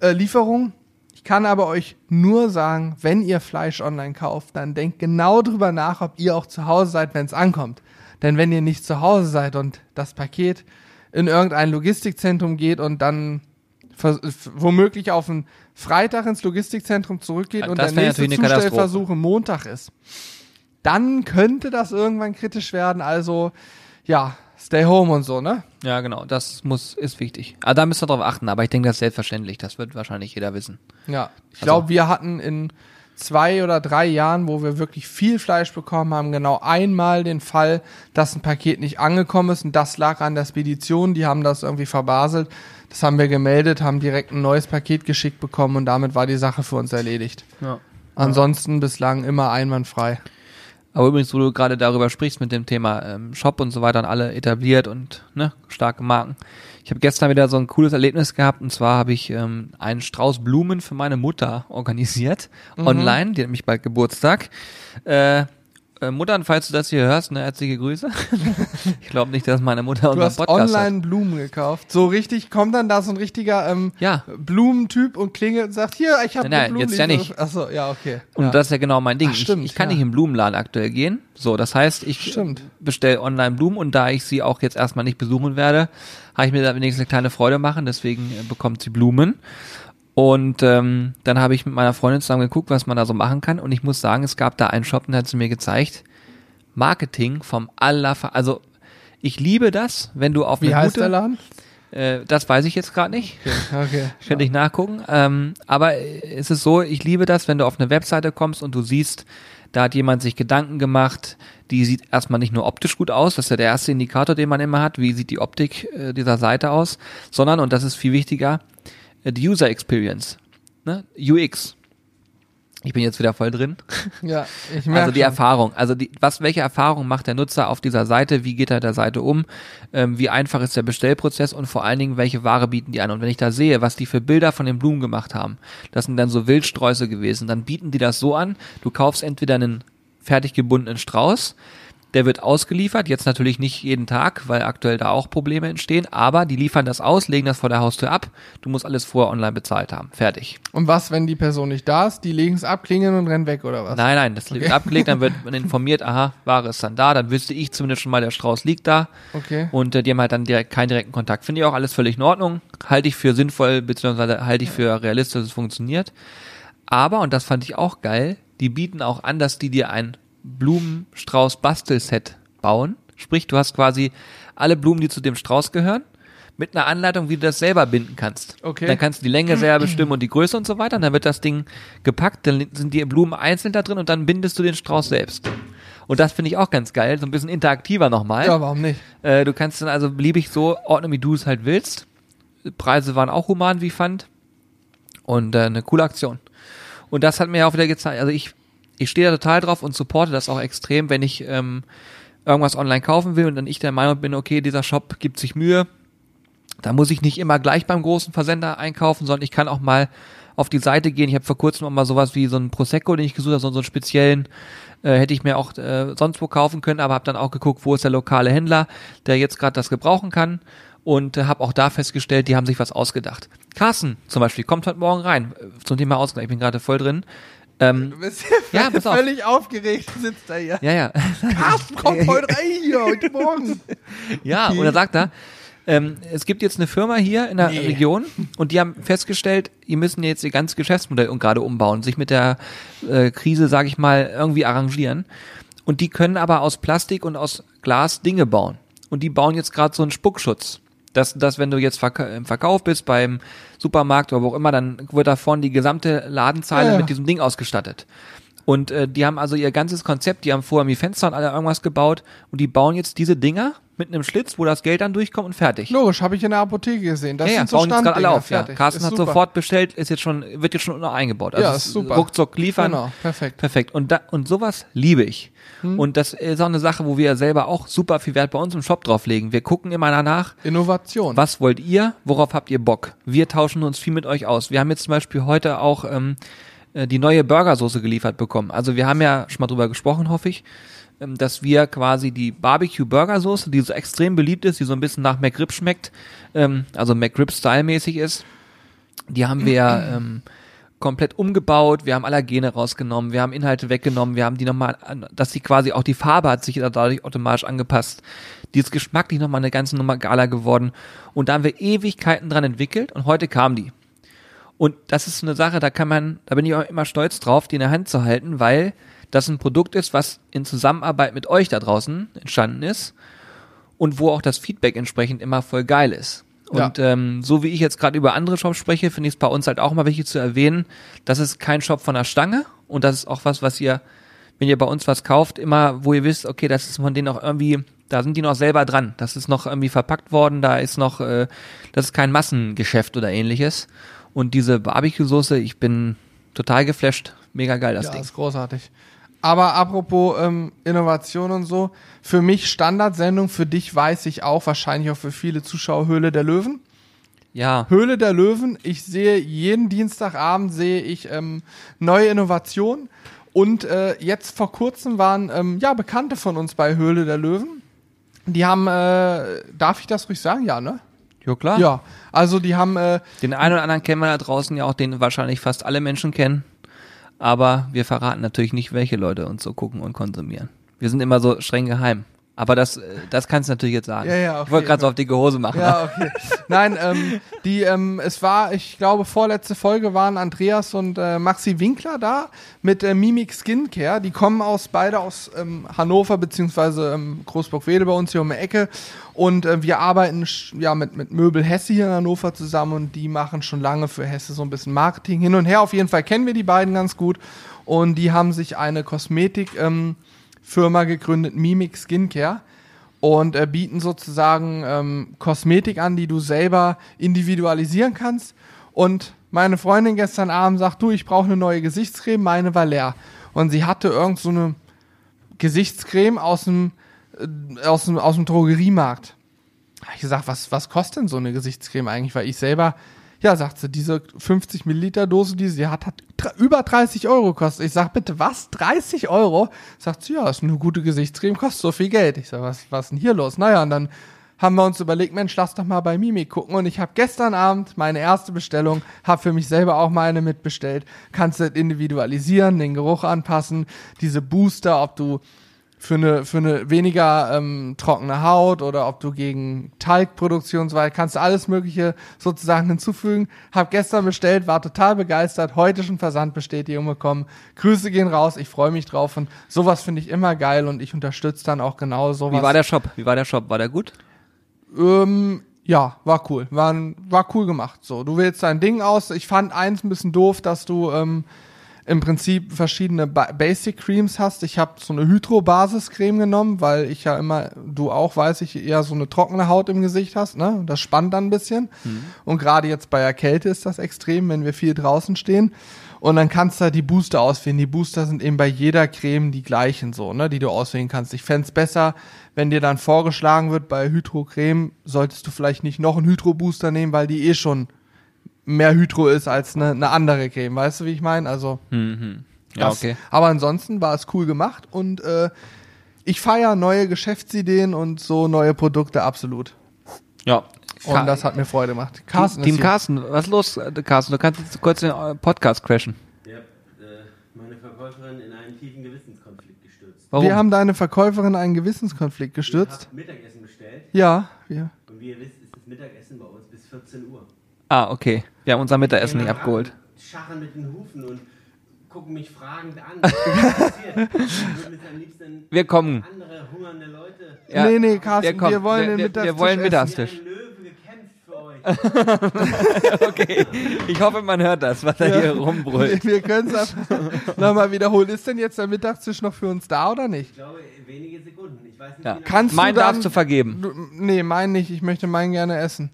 Speaker 1: äh, Lieferung. Ich kann aber euch nur sagen, wenn ihr Fleisch online kauft, dann denkt genau drüber nach, ob ihr auch zu Hause seid, wenn es ankommt. Denn wenn ihr nicht zu Hause seid und das Paket in irgendein Logistikzentrum geht und dann womöglich auf einen Freitag ins Logistikzentrum zurückgeht
Speaker 2: Ja,
Speaker 1: und
Speaker 2: das
Speaker 1: der nächste. Zustellversuch im Montag ist, dann könnte das irgendwann kritisch werden. Also ja, stay home und so, ne?
Speaker 2: Ja, genau. Das muss, ist wichtig. Aber da müsst ihr drauf achten. Aber ich denke, das ist selbstverständlich. Das wird wahrscheinlich jeder wissen.
Speaker 1: Ja, ich
Speaker 2: Also-
Speaker 1: glaube, wir hatten in zwei oder drei Jahren, wo wir wirklich viel Fleisch bekommen haben, genau einmal den Fall, dass ein Paket nicht angekommen ist und das lag an der Spedition, die haben das irgendwie verbaselt. Das haben wir gemeldet, haben direkt ein neues Paket geschickt bekommen und damit war die Sache für uns erledigt.
Speaker 2: Ja.
Speaker 1: Ansonsten bislang immer einwandfrei.
Speaker 2: Aber übrigens, wo du gerade darüber sprichst mit dem Thema ähm, Shop und so weiter und alle etabliert und ne, starke Marken. Ich habe gestern wieder so ein cooles Erlebnis gehabt und zwar habe ich ähm, einen Strauß Blumen für meine Mutter organisiert online, die hat nämlich bald Geburtstag. Äh, äh, Mutter, falls du das hier hörst, ne, herzliche Grüße. [laughs] ich glaube nicht, dass meine Mutter
Speaker 1: Du
Speaker 2: unseren
Speaker 1: hast
Speaker 2: Podcast
Speaker 1: online Blumen gekauft. So richtig, kommt dann da so ein richtiger ähm,
Speaker 2: Ja.
Speaker 1: Blumentyp und klingelt und sagt, hier, ich habe
Speaker 2: Nein, nein, jetzt ja nicht.
Speaker 1: Achso, ja, okay.
Speaker 2: Und
Speaker 1: ja.
Speaker 2: das ist ja genau mein Ding.
Speaker 1: Ach, stimmt,
Speaker 2: ich, ich kann
Speaker 1: ja.
Speaker 2: nicht im Blumenladen aktuell gehen. So, das heißt, ich
Speaker 1: Stimmt.
Speaker 2: bestelle online Blumen und da ich sie auch jetzt erstmal nicht besuchen werde, habe ich mir da wenigstens eine kleine Freude machen. Deswegen äh, bekommt sie Blumen. Und ähm, dann habe ich mit meiner Freundin zusammen geguckt, was man da so machen kann. Und ich muss sagen, es gab da einen Shop, und der hat sie mir gezeigt. Marketing vom aller, also ich liebe das, wenn du auf
Speaker 1: Wie
Speaker 2: eine
Speaker 1: heißt
Speaker 2: gute,
Speaker 1: der Laden?
Speaker 2: Äh, das weiß ich jetzt gerade nicht.
Speaker 1: Okay. okay.
Speaker 2: Könnte ich nachgucken. Ähm, aber es ist so, ich liebe das, wenn du auf eine Webseite kommst und du siehst, da hat jemand sich Gedanken gemacht, die sieht erstmal nicht nur optisch gut aus, das ist ja der erste Indikator, den man immer hat, wie sieht die Optik äh, dieser Seite aus, sondern, und das ist viel wichtiger, äh, die User Experience, ne? UX. Ich bin jetzt wieder voll drin. [laughs]
Speaker 1: Ja, ich merke
Speaker 2: Also die
Speaker 1: schon.
Speaker 2: Erfahrung, also die, was, welche Erfahrung macht der Nutzer auf dieser Seite? Wie geht er der Seite um? Ähm, wie einfach ist der Bestellprozess und vor allen Dingen, welche Ware bieten die an? Und wenn ich da sehe, was die für Bilder von den Blumen gemacht haben, das sind dann so Wildsträuße gewesen, dann bieten die das so an, du kaufst entweder einen fertig gebundenen Strauß, der wird ausgeliefert, jetzt natürlich nicht jeden Tag, weil aktuell da auch Probleme entstehen, aber die liefern das aus, legen das vor der Haustür ab, du musst alles vorher online bezahlt haben, fertig.
Speaker 1: Und was, wenn die Person nicht da ist? Die legen es ab, klingeln und rennen weg oder was?
Speaker 2: Nein, nein, das wird abgelegt, dann wird man [laughs] informiert, aha, Ware ist dann da, dann wüsste ich zumindest schon mal, der Strauß liegt da.
Speaker 1: Okay.
Speaker 2: Und äh, die haben halt dann direkt keinen direkten Kontakt. Finde ich auch alles völlig in Ordnung. Halte ich für sinnvoll, beziehungsweise halte ich für realistisch, dass es funktioniert. Aber, und das fand ich auch geil, die bieten auch an, dass die dir ein Blumenstrauß-Bastelset bauen. Sprich, du hast quasi alle Blumen, die zu dem Strauß gehören, mit einer Anleitung, wie du das selber binden kannst.
Speaker 1: Okay.
Speaker 2: Dann kannst du die Länge selber bestimmen und die Größe und so weiter. Und dann wird das Ding gepackt, dann sind die Blumen einzeln da drin und dann bindest du den Strauß selbst. Und das finde ich auch ganz geil, so ein bisschen interaktiver nochmal.
Speaker 1: Ja, warum nicht?
Speaker 2: Äh, du kannst dann also beliebig so ordnen, wie du es halt willst. Preise waren auch human, wie ich fand. Und äh, eine coole Aktion. Und das hat mir auch wieder gezeigt, also ich, ich stehe da total drauf und supporte das auch extrem, wenn ich ähm, irgendwas online kaufen will und dann ich der Meinung bin, okay, dieser Shop gibt sich Mühe, da muss ich nicht immer gleich beim großen Versender einkaufen, sondern ich kann auch mal auf die Seite gehen. Ich habe vor kurzem auch mal sowas wie so einen Prosecco, den ich gesucht habe, so, einen speziellen, äh, hätte ich mir auch äh, sonst wo kaufen können, aber habe dann auch geguckt, wo ist der lokale Händler, der jetzt gerade das gebrauchen kann und äh, habe auch da festgestellt, die haben sich was ausgedacht. Carsten zum Beispiel kommt heute Morgen rein äh, zum Thema Ausgleich. Ich bin gerade voll drin. Ähm,
Speaker 1: Du bist
Speaker 2: Ja, auf.
Speaker 1: völlig aufgeregt, sitzt da hier.
Speaker 2: ja, ja.
Speaker 1: Carsten kommt heute rein hier, heute [laughs] Morgen.
Speaker 2: Ja, und dann sagt er, ähm, es gibt jetzt eine Firma hier in der
Speaker 1: Nee.
Speaker 2: Region und die haben festgestellt, ihr müssen jetzt ihr ganzes Geschäftsmodell gerade umbauen, sich mit der äh, Krise, sage ich mal, irgendwie arrangieren. Und die können aber aus Plastik und aus Glas Dinge bauen. Und die bauen jetzt gerade so einen Spuckschutz. Dass, dass wenn du jetzt verk im Verkauf bist, beim Supermarkt oder wo auch immer, dann wird da vorne die gesamte Ladenzeile
Speaker 1: Ja, ja.
Speaker 2: mit diesem Ding ausgestattet. Und äh, die haben also ihr ganzes Konzept, die haben vorher die Fenster und alle irgendwas gebaut und die bauen jetzt diese Dinger mit einem Schlitz, wo das Geld dann durchkommt und fertig.
Speaker 1: Logisch, habe ich in der Apotheke gesehen. Das
Speaker 2: ja, ja,
Speaker 1: sind so
Speaker 2: bauen jetzt gerade alle auf. Ja. Carsten
Speaker 1: Ist
Speaker 2: hat
Speaker 1: super.
Speaker 2: sofort bestellt, ist jetzt schon, wird jetzt schon noch eingebaut. Also
Speaker 1: Ja, ist super.
Speaker 2: Ruckzuck liefern.
Speaker 1: Genau, perfekt.
Speaker 2: Perfekt. Und, da, und sowas liebe ich.
Speaker 1: Hm.
Speaker 2: Und das ist auch eine Sache, wo wir selber auch super viel Wert bei uns im Shop drauflegen. Wir gucken immer danach,
Speaker 1: Innovation.
Speaker 2: was wollt ihr? Worauf habt ihr Bock? Wir tauschen uns viel mit euch aus. Wir haben jetzt zum Beispiel heute auch ähm, äh, die neue Burgersoße geliefert bekommen. Also wir haben ja schon mal drüber gesprochen, hoffe ich, dass wir quasi die Barbecue Burgersoße, die so extrem beliebt ist, die so ein bisschen nach McRib schmeckt, ähm, also McRib-Style mäßig ist, die haben wir [clears throat] ähm, komplett umgebaut, wir haben Allergene rausgenommen, wir haben Inhalte weggenommen, wir haben die nochmal, dass die quasi auch die Farbe hat sich dadurch automatisch angepasst. Die ist geschmacklich nochmal eine ganze Nummer geiler geworden. Und da haben wir Ewigkeiten dran entwickelt und heute kam die. Und das ist so eine Sache, da kann man, da bin ich auch immer stolz drauf, die in der Hand zu halten, weil das ein Produkt ist, was in Zusammenarbeit mit euch da draußen entstanden ist und wo auch das Feedback entsprechend immer voll geil ist. Und ähm, so wie ich jetzt gerade über andere Shops spreche, finde ich es bei uns halt auch mal wichtig zu erwähnen, das ist kein Shop von der Stange und das ist auch was, was ihr, wenn ihr bei uns was kauft, immer, wo ihr wisst, okay, das ist von denen auch irgendwie, da sind die noch selber dran. Das ist noch irgendwie verpackt worden, da ist noch, äh, das ist kein Massengeschäft oder ähnliches. Und diese Barbecue-Soße, ich bin total geflasht. Mega geil, das
Speaker 1: ja,
Speaker 2: Ding.
Speaker 1: ist großartig. Aber apropos ähm, Innovation und so, für mich Standardsendung, für dich weiß ich auch, wahrscheinlich auch für viele Zuschauer Höhle der Löwen.
Speaker 2: Ja,
Speaker 1: Höhle der Löwen, ich sehe jeden Dienstagabend sehe ich ähm, neue Innovationen. Und äh, jetzt vor kurzem waren ähm, ja Bekannte von uns bei Höhle der Löwen. Die haben, äh, darf ich das ruhig sagen? Ja, ne?
Speaker 2: jo klar.
Speaker 1: Ja. Also die haben, äh,
Speaker 2: Den einen oder anderen kennen wir da draußen ja auch, den wahrscheinlich fast alle Menschen kennen. Aber wir verraten natürlich nicht, welche Leute uns so gucken und konsumieren. Wir sind immer so streng geheim. Aber das, äh, das kannst du natürlich jetzt sagen.
Speaker 1: Ja, ja, auf
Speaker 2: ich wollte gerade so auf dicke Hose machen.
Speaker 1: Ja, okay. Nein, ähm, die, ähm, es war, ich glaube, vorletzte Folge waren Andreas und äh, Maxi Winkler da mit äh, Mimik Skincare. Die kommen aus beide aus ähm, Hannover beziehungsweise ähm, Großburg-Wedel bei uns hier um die Ecke. Und äh, wir arbeiten ja mit, mit Möbel Hesse hier in Hannover zusammen und die machen schon lange für Hesse so ein bisschen Marketing hin und her. Auf jeden Fall kennen wir die beiden ganz gut. Und die haben sich eine Kosmetik ähm, Firma gegründet, Mimik Skincare und äh, bieten sozusagen ähm, Kosmetik an, die du selber individualisieren kannst. Und meine Freundin gestern Abend sagt, du, ich brauche eine neue Gesichtscreme, meine war leer. Und sie hatte irgend so eine Gesichtscreme aus dem, äh, aus dem, aus dem Drogeriemarkt. Hab ich gesagt, was, was kostet denn so eine Gesichtscreme eigentlich? Weil ich selber, ja, sagt sie, diese 50 Milliliter Dose, die sie hat, hat über 30 Euro gekostet. Ich sag, bitte, was? 30 Euro? Sagt sie, ja, ist eine gute Gesichtscreme, kostet so viel Geld. Ich sag, was, was ist denn hier los? Naja, und dann haben wir uns überlegt, Mensch, lass doch mal bei Mimi gucken. Und ich habe gestern Abend meine erste Bestellung, habe für mich selber auch meine mitbestellt. Kannst du individualisieren, den Geruch anpassen, diese Booster, ob du für eine, für eine weniger ähm, trockene Haut oder ob du gegen Talgproduktion weiter, kannst du alles Mögliche sozusagen [laughs] hinzufügen. Hab gestern bestellt, war total begeistert, heute schon Versandbestätigung bekommen. Grüße gehen raus, ich freue mich drauf und sowas finde ich immer geil und ich unterstütze dann auch genau sowas.
Speaker 2: Wie war der Shop? Wie war der Shop? War der gut?
Speaker 1: Ähm, ja, war cool. War, war cool gemacht. So, du wählst dein Ding aus. Ich fand eins ein bisschen doof, dass du ähm, im Prinzip verschiedene ba Basic Creams hast. Ich habe so eine Hydro-Basis-Creme genommen, weil ich ja immer, du auch, weiß ich, eher so eine trockene Haut im Gesicht hast. Ne? Das spannt dann ein bisschen. Und gerade jetzt bei der Kälte ist das extrem, wenn wir viel draußen stehen. Und dann kannst du halt die Booster auswählen. Die Booster sind eben bei jeder Creme die gleichen so, ne, die du auswählen kannst. Ich fänd's besser, wenn dir dann vorgeschlagen wird, bei Hydro-Creme solltest du vielleicht nicht noch einen Hydro-Booster nehmen, weil die eh schon mehr Hydro ist als eine, eine andere Creme. Weißt du, wie ich meine? Also,
Speaker 2: Mhm. Ja,
Speaker 1: das,
Speaker 2: okay.
Speaker 1: aber ansonsten war es cool gemacht und äh, ich feiere neue Geschäftsideen und so neue Produkte absolut.
Speaker 2: Ja.
Speaker 1: Und das hat mir Freude gemacht. Carsten
Speaker 2: Team
Speaker 1: hier.
Speaker 2: Carsten, was ist los, äh, Carsten? Du kannst jetzt kurz den äh, Podcast crashen.
Speaker 3: Ich habe äh, meine Verkäuferin in einen tiefen Gewissenskonflikt gestürzt.
Speaker 2: Warum?
Speaker 1: Wir haben deine Verkäuferin einen Gewissenskonflikt gestürzt.
Speaker 3: Ich habe Mittagessen bestellt
Speaker 1: Ja, wir.
Speaker 3: und wie ihr wisst, ist das Mittagessen bei uns bis 14 Uhr.
Speaker 2: ah, okay. Wir haben unser Mittagessen nicht abgeholt.
Speaker 3: Scharren mit den Hufen und gucken mich fragend an. [laughs]
Speaker 2: Wir kommen.
Speaker 3: andere hungernde Leute.
Speaker 2: Ja,
Speaker 1: nee, nee, Carsten, wir,
Speaker 2: kommen.
Speaker 1: wollen
Speaker 2: wir,
Speaker 1: den
Speaker 2: wir,
Speaker 1: Mittagstisch
Speaker 2: wir wollen. Mittagstisch.
Speaker 3: Wie ein Löwe gekämpft für euch. [laughs]
Speaker 2: Okay. Ich hoffe, man hört das, was er hier rumbrüllt. [laughs]
Speaker 1: Wir können es nochmal wiederholen. Ist denn jetzt der Mittagstisch noch für uns da oder nicht?
Speaker 3: Ich glaube, wenige Sekunden. Ich weiß nicht,
Speaker 2: Ja.
Speaker 1: Kannst
Speaker 2: Mein
Speaker 1: du dann,
Speaker 2: darfst du vergeben.
Speaker 1: Du, nee, meinen nicht. Ich möchte meinen gerne essen.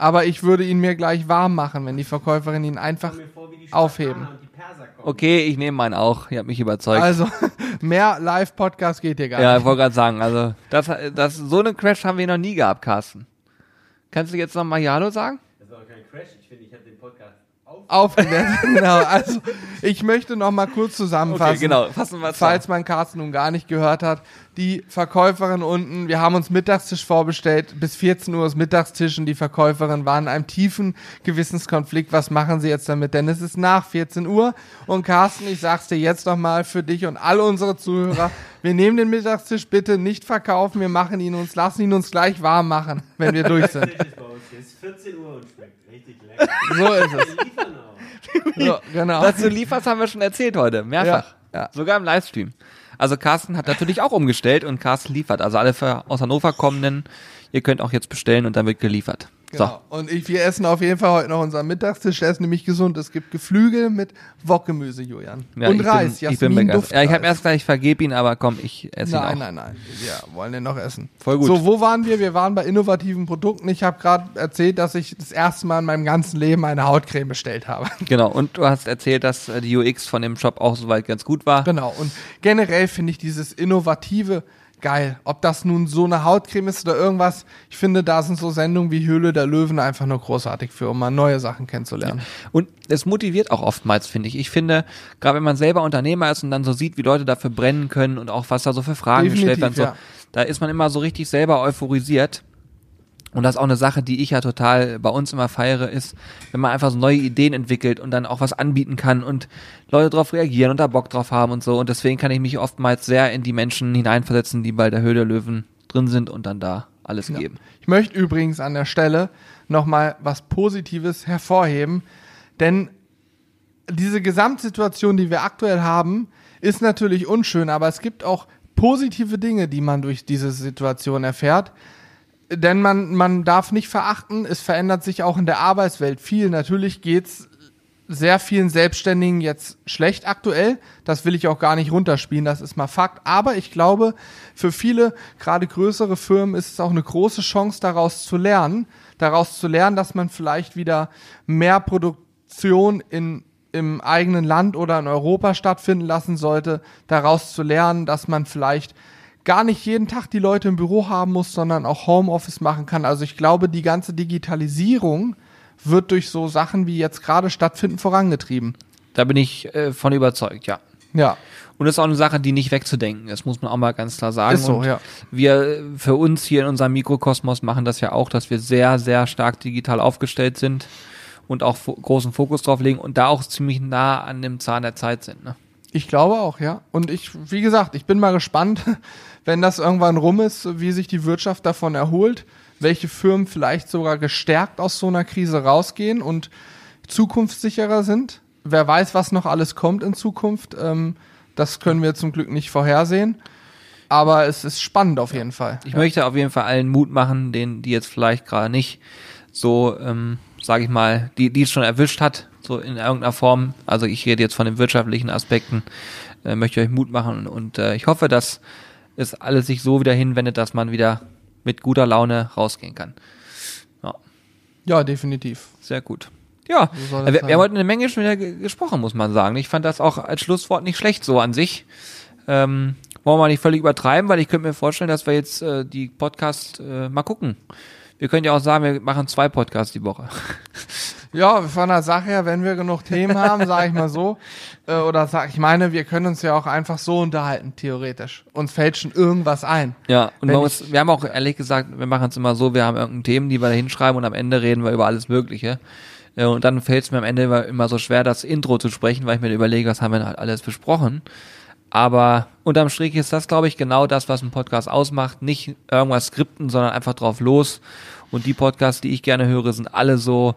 Speaker 1: Aber ich würde ihn mir gleich warm machen, wenn die Verkäuferin ihn einfach.
Speaker 3: Vor,
Speaker 1: aufheben.
Speaker 2: Okay, ich nehme meinen auch. Ihr habt mich überzeugt.
Speaker 1: Also, [laughs] mehr Live-Podcast geht hier gar
Speaker 2: ja, ich
Speaker 1: nicht.
Speaker 2: wollte gerade sagen, also das, das, so einen Crash haben wir noch nie gehabt, Carsten. Kannst du jetzt noch mal Hallo sagen?
Speaker 3: Das war kein Crash. Ich finde, ich habe den Podcast auf.
Speaker 1: Aufgelernt, [laughs] genau. Also, ich möchte noch mal kurz zusammenfassen.
Speaker 2: Okay, genau. Fassen wir
Speaker 1: Falls man Carsten nun gar nicht gehört hat, die Verkäuferin unten, wir haben uns Mittagstisch vorbestellt, bis 14 Uhr ist Mittagstisch und die Verkäuferin war in einem tiefen Gewissenskonflikt. Was machen sie jetzt damit? Denn es ist nach 14 Uhr und Carsten, ich sag's dir jetzt nochmal für dich und alle unsere Zuhörer, wir nehmen den Mittagstisch bitte nicht verkaufen, wir machen ihn uns, lassen ihn uns gleich warm machen, wenn wir durch sind.
Speaker 3: Tisch ist bei uns. Es ist 14 Uhr und schmeckt.
Speaker 1: So ist es. [laughs] So, genau.
Speaker 2: Was du lieferst, haben wir schon erzählt heute. Mehrfach.
Speaker 1: Ja, ja.
Speaker 2: Sogar im Livestream. Also Carsten hat natürlich auch umgestellt und Carsten liefert. Also alle für aus Hannover kommenden, ihr könnt auch jetzt bestellen und dann wird geliefert.
Speaker 1: Genau. Und ich, wir essen auf jeden Fall heute noch unseren Mittagstisch. Der ist nämlich gesund. Es gibt Geflügel mit Wokgemüse, Julian.
Speaker 2: So. Ja,
Speaker 1: und
Speaker 2: ich
Speaker 1: Reis.
Speaker 2: Bin, ich bin begeistert. Ja, ich habe erst gleich vergeb ihn, aber komm, ich esse ihn
Speaker 1: Nein,
Speaker 2: auch.
Speaker 1: nein, nein. Wir wollen den noch essen.
Speaker 2: Voll gut.
Speaker 1: So, wo waren wir? Wir waren bei innovativen Produkten. Ich habe gerade erzählt, dass ich das erste Mal in meinem ganzen Leben eine Hautcreme bestellt habe. [laughs]
Speaker 2: Genau. Und du hast erzählt, dass äh, die UX von dem Shop auch soweit ganz gut war.
Speaker 1: genau. Und generell finde ich dieses innovative geil. Ob das nun so eine Hautcreme ist oder irgendwas. Ich finde, da sind so Sendungen wie Höhle der Löwen einfach nur großartig für, um mal neue Sachen kennenzulernen.
Speaker 2: Und es motiviert auch oftmals, finde ich. Ich finde, gerade wenn man selber Unternehmer ist und dann so sieht, wie Leute dafür brennen können und auch was da so für Fragen
Speaker 1: Definitiv,
Speaker 2: gestellt werden, so,
Speaker 1: ja.
Speaker 2: da ist man immer so richtig selber euphorisiert. Und das ist auch eine Sache, die ich ja total bei uns immer feiere, ist, wenn man einfach so neue Ideen entwickelt und dann auch was anbieten kann und Leute darauf reagieren und da Bock drauf haben und so. Und deswegen kann ich mich oftmals sehr in die Menschen hineinversetzen, die bei der Höhle der Löwen drin sind und dann da alles geben.
Speaker 1: Ich möchte übrigens an der Stelle nochmal was Positives hervorheben, denn diese Gesamtsituation, die wir aktuell haben, ist natürlich unschön, aber es gibt auch positive Dinge, die man durch diese Situation erfährt. Denn man, man darf nicht verachten, es verändert sich auch in der Arbeitswelt viel. Natürlich geht's sehr vielen Selbstständigen jetzt schlecht aktuell. Das will ich auch gar nicht runterspielen, das ist mal Fakt. Aber ich glaube, für viele, gerade größere Firmen, ist es auch eine große Chance, daraus zu lernen. Daraus zu lernen, dass man vielleicht wieder mehr Produkt Produktion in, im eigenen Land oder in Europa stattfinden lassen sollte, daraus zu lernen, dass man vielleicht gar nicht jeden Tag die Leute im Büro haben muss, sondern auch Homeoffice machen kann. Also ich glaube, die ganze Digitalisierung wird durch so Sachen wie jetzt gerade stattfinden vorangetrieben.
Speaker 2: Da bin ich äh, von überzeugt, ja.
Speaker 1: Ja.
Speaker 2: Und das ist auch eine Sache, die nicht wegzudenken ist, muss man auch mal ganz klar sagen.
Speaker 1: Ist so,
Speaker 2: und
Speaker 1: ja.
Speaker 2: Wir äh, für uns hier in unserem Mikrokosmos machen das ja auch, dass wir sehr, sehr stark digital aufgestellt sind und auch großen Fokus drauf legen und da auch ziemlich nah an dem Zahn der Zeit sind. Ne?
Speaker 1: Ich glaube auch, ja. Und ich, wie gesagt, ich bin mal gespannt, [laughs] wenn das irgendwann rum ist, wie sich die Wirtschaft davon erholt, welche Firmen vielleicht sogar gestärkt aus so einer Krise rausgehen und zukunftssicherer sind. Wer weiß, was noch alles kommt in Zukunft. Ähm, das können wir zum Glück nicht vorhersehen. Aber es ist spannend auf jeden Fall.
Speaker 2: Ich möchte auf jeden Fall allen Mut machen, denen, die jetzt vielleicht gerade nicht so, ähm, sage ich mal, die, die es schon erwischt hat, so in irgendeiner Form. Also ich rede jetzt von den wirtschaftlichen Aspekten, äh, möchte euch Mut machen und äh, ich hoffe, dass es alles sich so wieder hinwendet, dass man wieder mit guter Laune rausgehen kann. Ja,
Speaker 1: Ja, definitiv.
Speaker 2: sehr gut. Ja,
Speaker 1: So
Speaker 2: wir, wir haben heute eine Menge schon wieder ge- gesprochen, muss man sagen. Ich fand das auch als Schlusswort nicht schlecht so an sich. Ähm, wollen wir nicht völlig übertreiben, weil ich könnte mir vorstellen, dass wir jetzt äh, die Podcasts äh, mal gucken. Wir können ja auch sagen, wir machen zwei Podcasts die Woche. [laughs]
Speaker 1: Ja, von der Sache her, wenn wir genug Themen haben, sage ich mal so, äh, oder sag ich meine, wir können uns ja auch einfach so unterhalten, theoretisch. Uns fällt schon irgendwas ein.
Speaker 2: Ja, und uns, wir haben auch ehrlich gesagt, wir machen es immer so, wir haben irgendein Themen, die wir da hinschreiben und am Ende reden wir über alles Mögliche. Äh, Und dann fällt es mir am Ende immer, immer so schwer, das Intro zu sprechen, weil ich mir überlege, was haben wir denn halt alles besprochen. Aber unterm Strich ist das, glaube ich, genau das, was ein Podcast ausmacht. Nicht irgendwas skripten, sondern einfach drauf los. Und die Podcasts, die ich gerne höre, sind alle so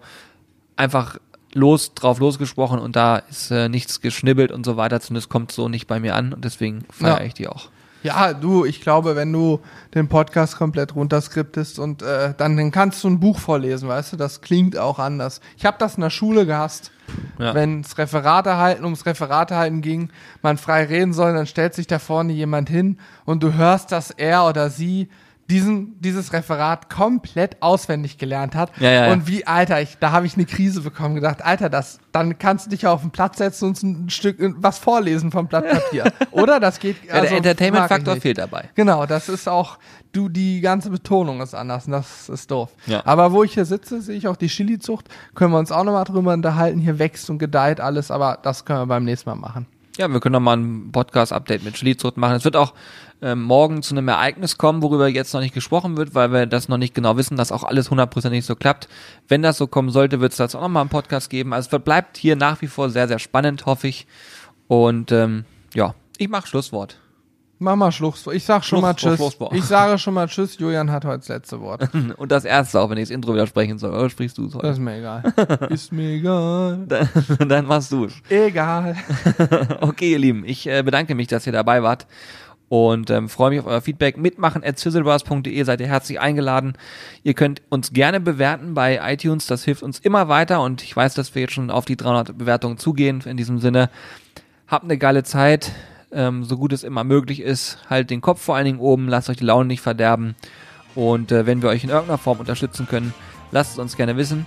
Speaker 2: einfach los, drauf losgesprochen und da ist äh, nichts geschnibbelt und so weiter. Zumindest kommt so nicht bei mir an und deswegen feiere
Speaker 1: Ja.
Speaker 2: ich die auch.
Speaker 1: Ja, du, ich glaube, wenn du den Podcast komplett runterskriptest und äh, dann, dann kannst du ein Buch vorlesen, weißt du, das klingt auch anders. Ich habe das in der Schule gehasst.
Speaker 2: Ja.
Speaker 1: Wenn es Referate halten, ums Referate halten ging, man frei reden soll, dann stellt sich da vorne jemand hin und du hörst, dass er oder sie diesen, dieses Referat komplett auswendig gelernt hat.
Speaker 2: Ja, ja, ja.
Speaker 1: und wie, Alter, ich, da habe ich eine Krise bekommen, gedacht, Alter, das, dann kannst du dich auf den Platz setzen und ein Stück äh, was vorlesen vom Blatt Papier. Oder? Das geht. [laughs]
Speaker 2: Ja,
Speaker 1: also,
Speaker 2: der Entertainment-Faktor fehlt dabei.
Speaker 1: Genau, das ist auch, du, die ganze Betonung ist anders und das ist doof.
Speaker 2: Ja.
Speaker 1: Aber wo ich hier sitze, sehe ich auch die Chili-Zucht, können wir uns auch nochmal drüber unterhalten. Hier wächst und gedeiht alles, aber das können wir beim nächsten Mal machen.
Speaker 2: Ja, wir können noch mal ein Podcast-Update mit Chili-Zucht machen. Es wird auch ähm, morgen zu einem Ereignis kommen, worüber jetzt noch nicht gesprochen wird, weil wir das noch nicht genau wissen, dass auch alles hundertprozentig so klappt. Wenn das so kommen sollte, wird es dazu auch noch mal einen Podcast geben. Also es bleibt hier nach wie vor sehr, sehr spannend, hoffe ich. Und ähm, ja, ich mache Schlusswort.
Speaker 1: Mach mal Schluss. Ich sag schon mal
Speaker 2: Schluss-
Speaker 1: Tschüss.
Speaker 2: Schlusswort.
Speaker 1: Ich sage schon mal Tschüss. Julian hat heute das letzte Wort. [laughs]
Speaker 2: Und das erste auch, wenn ich das Intro wieder sprechen soll. Oder sprichst du es
Speaker 1: Das
Speaker 2: heute?
Speaker 1: ist mir egal. [laughs] ist mir egal.
Speaker 2: Dann, [laughs] dann machst du es.
Speaker 1: Egal.
Speaker 2: Okay, ihr Lieben, ich äh, bedanke mich, dass ihr dabei wart und ähm, freue mich auf euer Feedback. Mitmachen at sizzlebars.de seid ihr herzlich eingeladen. Ihr könnt uns gerne bewerten bei iTunes, das hilft uns immer weiter und ich weiß, dass wir jetzt schon auf die 300 Bewertungen zugehen. In diesem Sinne, habt eine geile Zeit, ähm, so gut es immer möglich ist. Halt den Kopf vor allen Dingen oben, lasst euch die Laune nicht verderben und äh, wenn wir euch in irgendeiner Form unterstützen können, lasst es uns gerne wissen.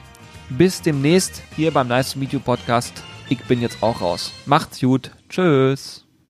Speaker 2: Bis demnächst hier beim Nice to Meet You Podcast. Ich bin jetzt auch raus. Macht's gut. Tschüss.